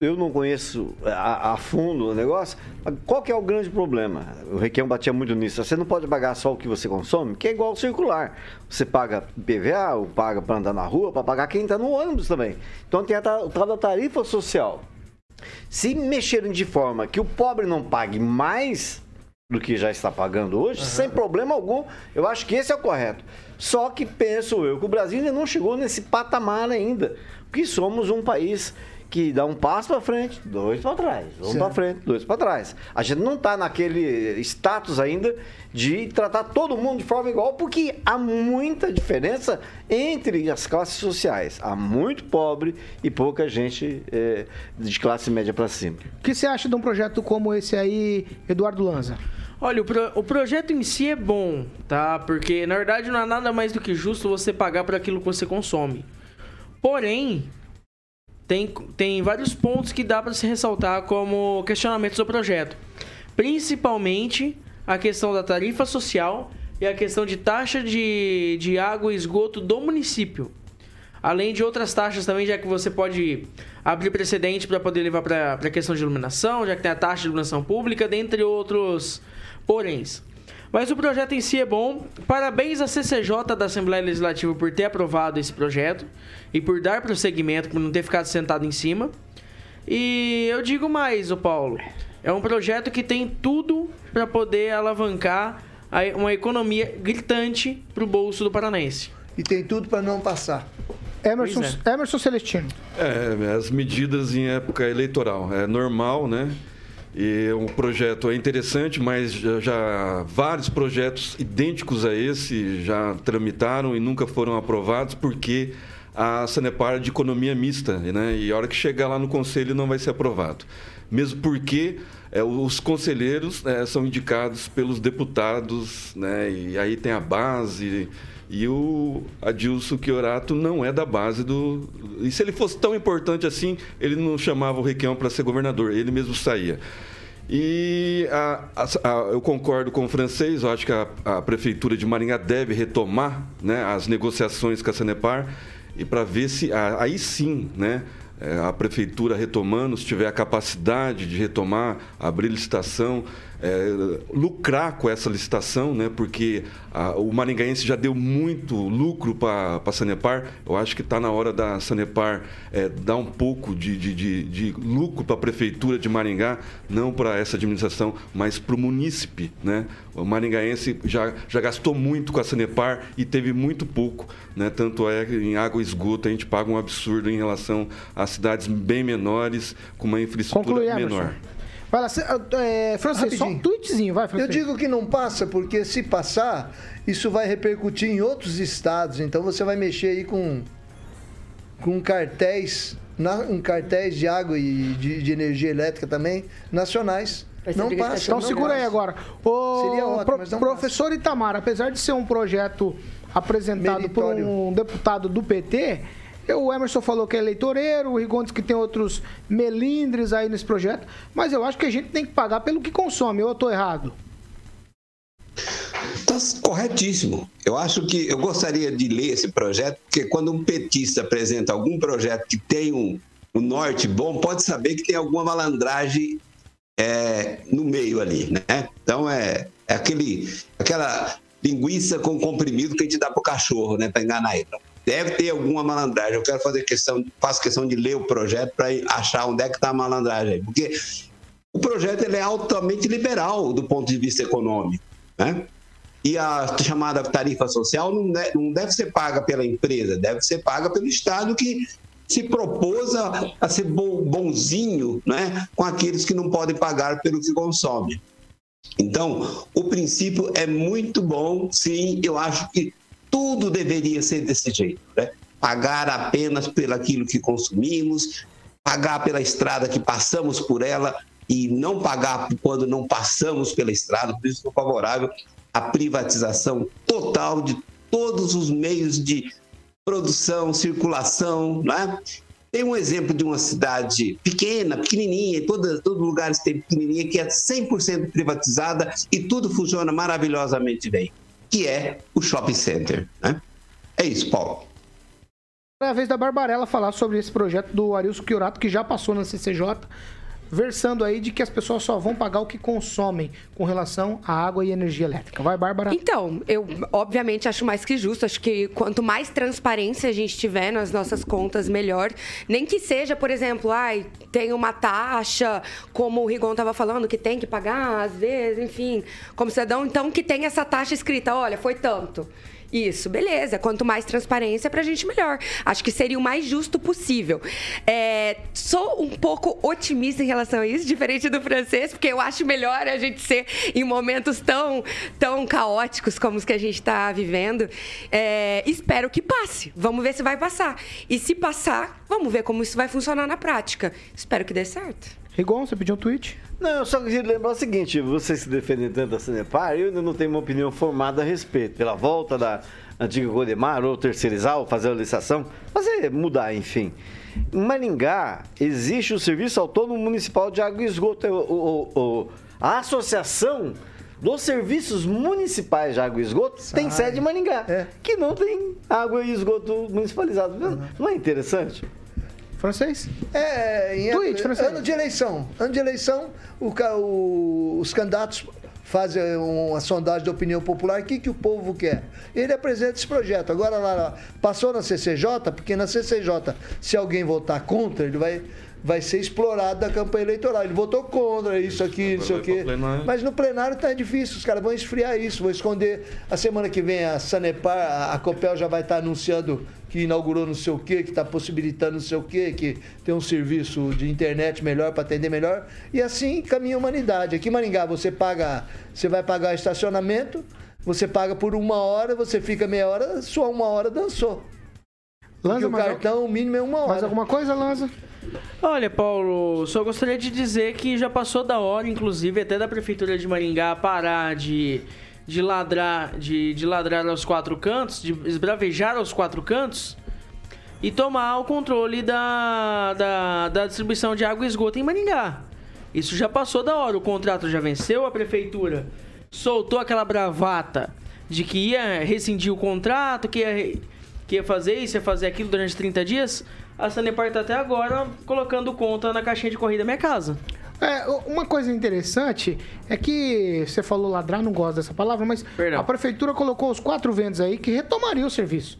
eu não conheço a, a fundo o negócio. Qual que é o grande problema? O Requião batia muito nisso. Você não pode pagar só o que você consome, que é igual ao circular. Você paga PVA, ou paga para andar na rua, para pagar quem está no ônibus também. Então tem a, tal da tarifa social. Se mexerem de forma que o pobre não pague mais do que já está pagando hoje, uhum. sem problema algum, eu acho que esse é o correto. Só que penso eu que o Brasil ainda não chegou nesse patamar ainda, porque somos um país que dá um passo para frente, dois para trás, um para frente, dois para trás. A gente não está naquele status ainda de tratar todo mundo de forma igual, porque há muita diferença entre as classes sociais. Há muito pobre e pouca gente é, de classe média para cima. O que você acha de um projeto como esse aí, Eduardo Lanza? Olha, o, pro, o projeto em si é bom, tá? Porque na verdade não há nada mais do que justo você pagar por aquilo que você consome. Porém, tem, tem vários pontos que dá para se ressaltar como questionamentos do projeto. Principalmente a questão da tarifa social e a questão de taxa de, de água e esgoto do município. Além de outras taxas também, já que você pode abrir precedente para poder levar para a questão de iluminação, já que tem a taxa de iluminação pública, dentre outros poréns. Mas o projeto em si é bom. Parabéns à CCJ da Assembleia Legislativa por ter aprovado esse projeto e por dar prosseguimento, por não ter ficado sentado em cima. E eu digo mais, o Paulo, é um projeto que tem tudo para poder alavancar uma economia gritante para o bolso do paranaense. E tem tudo para não passar. Emerson, é. Emerson Celestino. É, as medidas em época eleitoral. É normal, né? E o projeto é interessante, mas já, já, vários projetos idênticos a esse já tramitaram e nunca foram aprovados porque a Sanepar é de economia mista, né? E a hora que chegar lá no conselho não vai ser aprovado. Mesmo porque é, os conselheiros é, são indicados pelos deputados, né? E aí tem a base e o Adilson Chiorato não é da base do. E se ele fosse tão importante assim, ele não chamava o Requião para ser governador, ele mesmo saía. E a, a, a, eu concordo com o francês, eu acho que a, Prefeitura de Maringá deve retomar né, as negociações com a Sanepar e para ver se aí sim né, a Prefeitura retomando, se tiver a capacidade de retomar, abrir licitação é, lucrar com essa licitação, né? porque a, o maringaense já deu muito lucro para a Sanepar. Eu acho que está na hora da Sanepar é, dar um pouco de, de, de, de lucro para a Prefeitura de Maringá, não para essa administração, mas para o munícipe. Né? O maringaense já, já gastou muito com a Sanepar e teve muito pouco. Né? Tanto é que em água e esgoto a gente paga um absurdo em relação a cidades bem menores, com uma infraestrutura Conclui, menor. Emerson. Vai lá, é, francês, só um tweetzinho, vai, francês. Eu digo que não passa, porque se passar, isso vai repercutir em outros estados. Então você vai mexer aí com, com cartéis, na, um cartéis de água e de, de energia elétrica também, nacionais. Não passa. Então não segura passa. aí agora. O Seria ótimo, pro, professor passa. Itamar, apesar de ser um projeto apresentado Meritório. por um deputado do PT o Emerson falou que é eleitoreiro, o Rigondes que tem outros melindres aí nesse projeto, mas eu acho que a gente tem que pagar pelo que consome, ou eu estou errado? Está corretíssimo. Eu acho que eu gostaria de ler esse projeto, porque quando um petista apresenta algum projeto que tem um, um norte bom, pode saber que tem alguma malandragem é, no meio ali, né? Então é, é aquele, aquela linguiça com comprimido que a gente dá pro cachorro, né? Para enganar ele deve ter alguma malandragem. Eu quero fazer questão, faço questão de ler o projeto para achar onde é que está a malandragem. Porque o projeto ele é altamente liberal do ponto de vista econômico, né? E a chamada tarifa social não deve ser paga pela empresa, deve ser paga pelo Estado que se propôs a, a ser bonzinho né, com aqueles que não podem pagar pelo que consomem. Então, o princípio é muito bom, sim, eu acho que tudo deveria ser desse jeito, né? Pagar apenas pelo aquilo que consumimos, pagar pela estrada que passamos por ela e não pagar quando não passamos pela estrada. Por isso, sou favorável à privatização total de todos os meios de produção, circulação, né? Tem um exemplo de uma cidade pequena, pequenininha, todos todo lugares tem pequenininha, que é 100% privatizada e tudo funciona maravilhosamente bem que é o shopping center. Né? É isso, Paulo. É a vez da Barbarella falar sobre esse projeto do Arilson Chiorato, que já passou na CCJ. Versando aí de que as pessoas só vão pagar o que consomem com relação à água e energia elétrica. Vai, Bárbara? Então, eu obviamente acho mais que justo. Acho que quanto mais transparência a gente tiver nas nossas contas, melhor. Nem que seja, por exemplo, ai, tem uma taxa, como o Rigon estava falando, que tem que pagar, às vezes, enfim, como cidadão, então que tem essa taxa escrita, olha, foi tanto. Isso, beleza. Quanto mais transparência pra gente, melhor. Acho que seria o mais justo possível. É, sou um pouco otimista em relação a isso, diferente do francês, porque eu acho melhor a gente ser em momentos tão, tão caóticos como os que a gente está vivendo. É, espero que passe. Vamos ver se vai passar. E se passar, vamos ver como isso vai funcionar na prática. Espero que dê certo. Rigon, você pediu um tweet? Não, eu só queria lembrar o seguinte: vocês se defendem tanto da Sanepar, eu ainda não tenho uma opinião formada a respeito. Pela volta da antiga Godemar, ou terceirizar, ou fazer a licitação, fazer mudar, enfim. Em Maringá, existe o Serviço Autônomo Municipal de Água e Esgoto. O, o, o, a associação dos serviços municipais de água e esgoto tem sede em Maringá, que não tem água e esgoto municipalizado. Não é interessante? Francês? É, em Tweet, francês. ano de eleição. Ano de eleição, o o- os candidatos fazem uma sondagem de opinião popular, o que, que o povo quer. Ele apresenta esse projeto. Agora, lá, passou na CCJ, porque na CCJ, se alguém votar contra, ele vai, vai ser explorado da campanha eleitoral. Ele votou contra isso aqui, não sei o quê. plenário. Mas no plenário tá difícil, os caras vão esfriar isso, vão esconder. A semana que vem a Sanepar, a- a Copel já vai estar anunciando que inaugurou não sei o quê, que está possibilitando não sei o quê, que tem um serviço de internet melhor para atender melhor. E assim caminha a humanidade. Aqui em Maringá você paga, você vai pagar estacionamento, você paga por uma hora, você fica meia hora, sua uma hora dançou. Porque o cartão, o mínimo é uma hora. Mais alguma coisa, Lanza? Olha, Paulo, só gostaria de dizer que já passou da hora, inclusive, até da Prefeitura de Maringá parar de, de ladrar, de, de ladrar aos quatro cantos, de esbravejar aos quatro cantos e tomar o controle da, da, da distribuição de água e esgoto em Maringá. Isso já passou da hora, o contrato já venceu, a Prefeitura soltou aquela bravata de que ia rescindir o contrato, que ia, que ia fazer isso, ia fazer aquilo durante 30 dias. A Sanepar está até agora colocando conta na caixinha de corrida da minha casa. É, uma coisa interessante é que você falou ladrar, não gosto dessa palavra, mas a prefeitura colocou os quatro ventos aí que retomariam o serviço.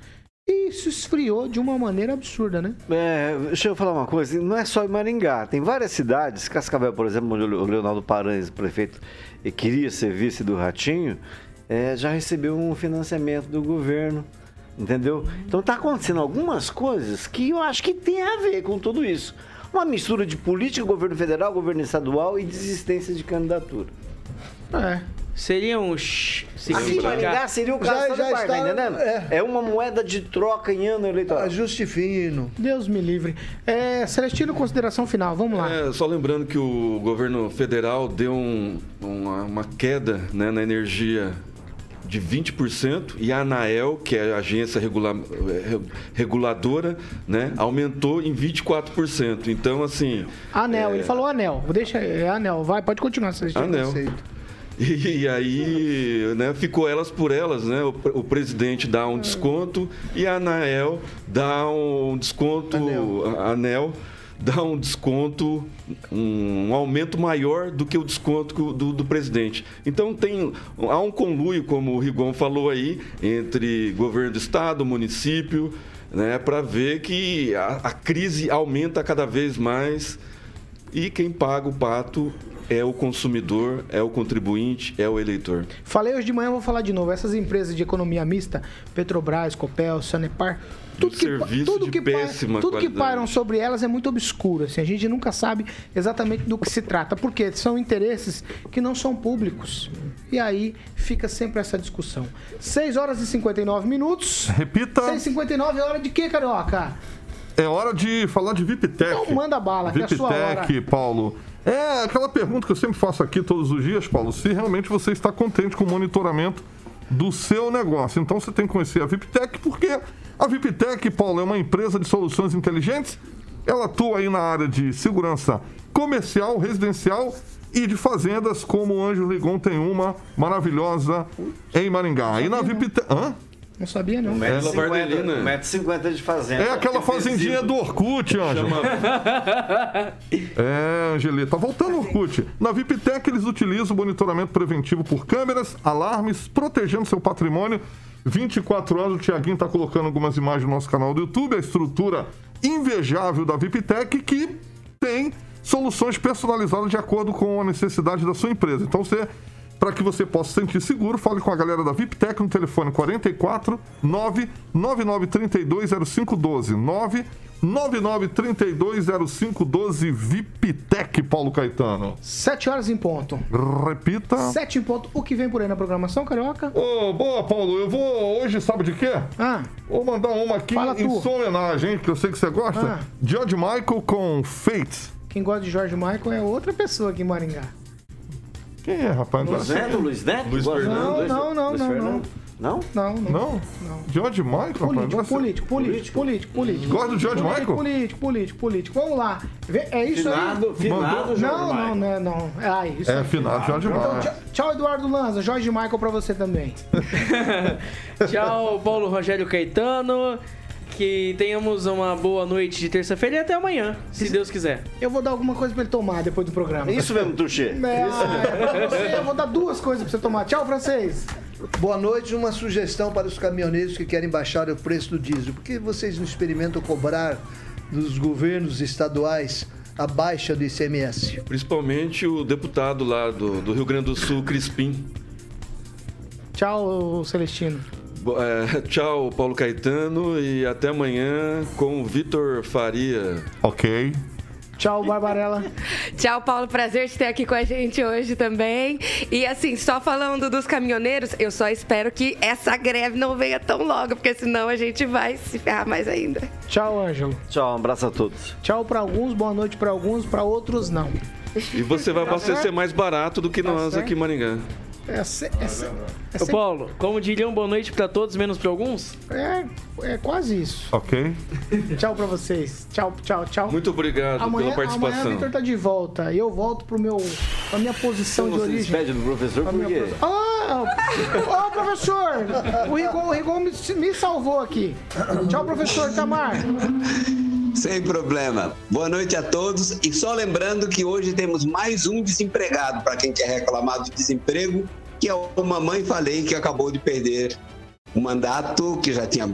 E isso esfriou de uma maneira absurda, né? É, deixa eu falar uma coisa, não é só em Maringá, tem várias cidades, Cascavel, por exemplo, onde o Leonardo Paranhos, prefeito, eh, queria ser vice do Ratinho, eh, já recebeu um financiamento do governo, entendeu? Então tá acontecendo algumas coisas que eu acho que tem a ver com tudo isso. Uma mistura de política, governo federal, governo estadual e desistência de candidatura. É. Seria um... Aqui em Maringá seria o caso Já- já, tá está- entendendo? É. uma moeda de troca em ano eleitoral. Ajuste fino. Deus me livre. É, Celestino, consideração final, vamos lá. É, só lembrando que o governo federal deu um- uma, uma queda né, na energia de 20% e a ANAEL, que é a agência regula- eh, reguladora, né, aumentou em 24%. Então, assim... Anel, é, ele falou anel. Deixa, é anel, vai, pode continuar, Celestino. Anel. *laughs* E, aí, né, ficou elas por elas, né? O, o presidente dá um desconto e a Anael dá um desconto, a- Anel dá um desconto, um, um aumento maior do que o desconto do, do presidente. Então tem há um conluio, como o Rigon falou aí, entre governo do estado, município, né, para ver que a, a crise aumenta cada vez mais e quem paga o pato é o consumidor, é o contribuinte, é o eleitor. Falei hoje de manhã, vou falar de novo. Essas empresas de economia mista, Petrobras, Copel, Sanepar, tudo que, serviço tudo que, pa- péssima tudo que pairam sobre elas é muito obscuro. Assim, a gente nunca sabe exatamente do que se trata, porque são interesses que não são públicos. E aí fica sempre essa discussão. 6 horas e 59 minutos. Repita. 6 e 59 é hora de quê, Carioca? É hora de falar de VIPTEC. Então manda bala, que é a sua hora. VIPTEC, Paulo. É aquela pergunta que eu sempre faço aqui todos os dias, Paulo, se realmente você está contente com o monitoramento do seu negócio. Então você tem que conhecer a VIPTEC, porque a VIPTEC, Paulo, é uma empresa de soluções inteligentes. Ela atua aí na área de segurança comercial, residencial e de fazendas, como o Anjo Ligon tem uma maravilhosa em Maringá. E na VIPTEC... Hã? Não sabia, não. Ela Vardelina. 1,50m de fazenda. É aquela fazendinha do Orkut, Ângelo. *laughs* É, Angelita. Voltando ao Orkut. Na VIPTEC, eles utilizam o monitoramento preventivo por câmeras, alarmes, protegendo seu patrimônio. 24 horas, o Tiaguinho está colocando algumas imagens no nosso canal do YouTube. A estrutura invejável da VIPTEC que tem soluções personalizadas de acordo com a necessidade da sua empresa. Então, você para que você possa se sentir seguro, fale com a galera da VIPTEC no telefone 44 99932 0512 99932 0512 VIPTEC, Paulo Caetano. 7 horas em ponto. Repita. 7 em ponto. O que vem por aí na programação, Carioca? Ô, boa, Paulo. Eu vou hoje, sabe de quê? Ah. Vou mandar uma aqui Fala em tu. sua homenagem, que eu sei que você gosta. Ah. George Michael com Fate. Quem gosta de Jorge Michael é outra pessoa aqui em Maringá. Quem é, rapaz? Luiz Neto, Luiz Neto? Luiz Fernando. não? Não, não, não, Luiz não? Não? Não, não. Não? George Michael, rapaz? Político, Gosta- político, político, político, político. Gosta do George político, Michael? Político, político, político. Vamos lá. É isso Finado, aí? finado George Não, não, Michael. não, é, não. É, isso É, aí. final, George Então, Michael. tchau, tchau, Eduardo Lanza. Jorge Michael pra você também. *laughs* *laughs* Tchau, Paulo Rogério Caetano. Que tenhamos uma boa noite de terça-feira e até amanhã, se Deus quiser. Eu vou dar alguma coisa pra ele tomar depois do programa. Isso mesmo, Tuxê. É, ah, é pra você, eu vou dar duas coisas pra você tomar. Tchau, francês. Boa noite. Uma sugestão para os caminhoneiros que querem baixar o preço do diesel. Por que vocês não experimentam cobrar dos governos estaduais a baixa do ICMS? Principalmente o deputado lá do, do Rio Grande do Sul, Crispim. Tchau, Celestino. É, *laughs* tchau, Paulo Caetano, e até amanhã com o Vitor Faria. Ok. Tchau, Barbarella. *laughs* Tchau, Paulo. Prazer te ter aqui com a gente hoje também. E assim, só falando dos caminhoneiros, eu só espero que essa greve não venha tão logo, porque senão a gente vai se ferrar mais ainda. Tchau, Ângelo. Tchau, um abraço a todos. Tchau pra alguns, boa noite pra alguns, pra outros não. E você vai abastecer mais barato do que nós certo. aqui em Maringá. É, se- é, se- é, se- Paulo, como diriam boa noite pra todos, menos pra alguns? é, é quase isso. Ok. Tchau pra vocês. Tchau, tchau, tchau. Muito obrigado Amanhã, pela amanhã o participação. Victor tá de volta. E eu volto pro meu, pra minha posição Você de origem. despede do professor Pra por quê? posi- Ah, ô professor! O Rigon, o Rigon me, me salvou aqui. Tchau, professor Tamar. Sem problema. Boa noite a todos. E só lembrando que hoje temos mais um desempregado para quem quer reclamar do desemprego, que é o Mamãe Falei, que acabou de perder o mandato, que já tinha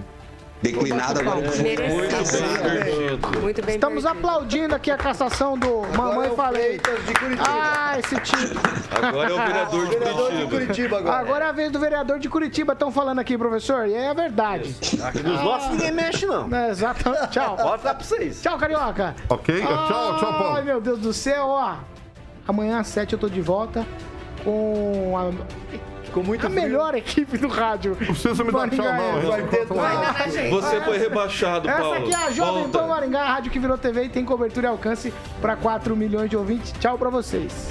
declinado agora. Merecido. Muito bem Estamos perdido. aplaudindo aqui a cassação do Mamãe é o Falei. Curitiba. Ah, esse tipo. Agora é o vereador de Vereador de Curitiba. Curitiba agora. Agora é a vez do vereador de Curitiba, estão falando aqui, professor. E é a verdade. Aqui dos nossos ninguém mexe, não. É, exatamente. Tchau. Pode dar pra vocês. Tchau, Carioca. Ok? tchau, tchau, Ai, Paulo. meu Deus do céu, ó. Amanhã às 7 eu tô de volta com a, Com muito a melhor equipe do rádio. Não precisa me dar tchau, não. Vai ter. Vai. Você foi rebaixado, Essa Paulo. aqui é a Jovem Volta. Pan Maringá, a rádio que virou TV e tem cobertura e alcance para 4 milhões de ouvintes. Tchau pra vocês.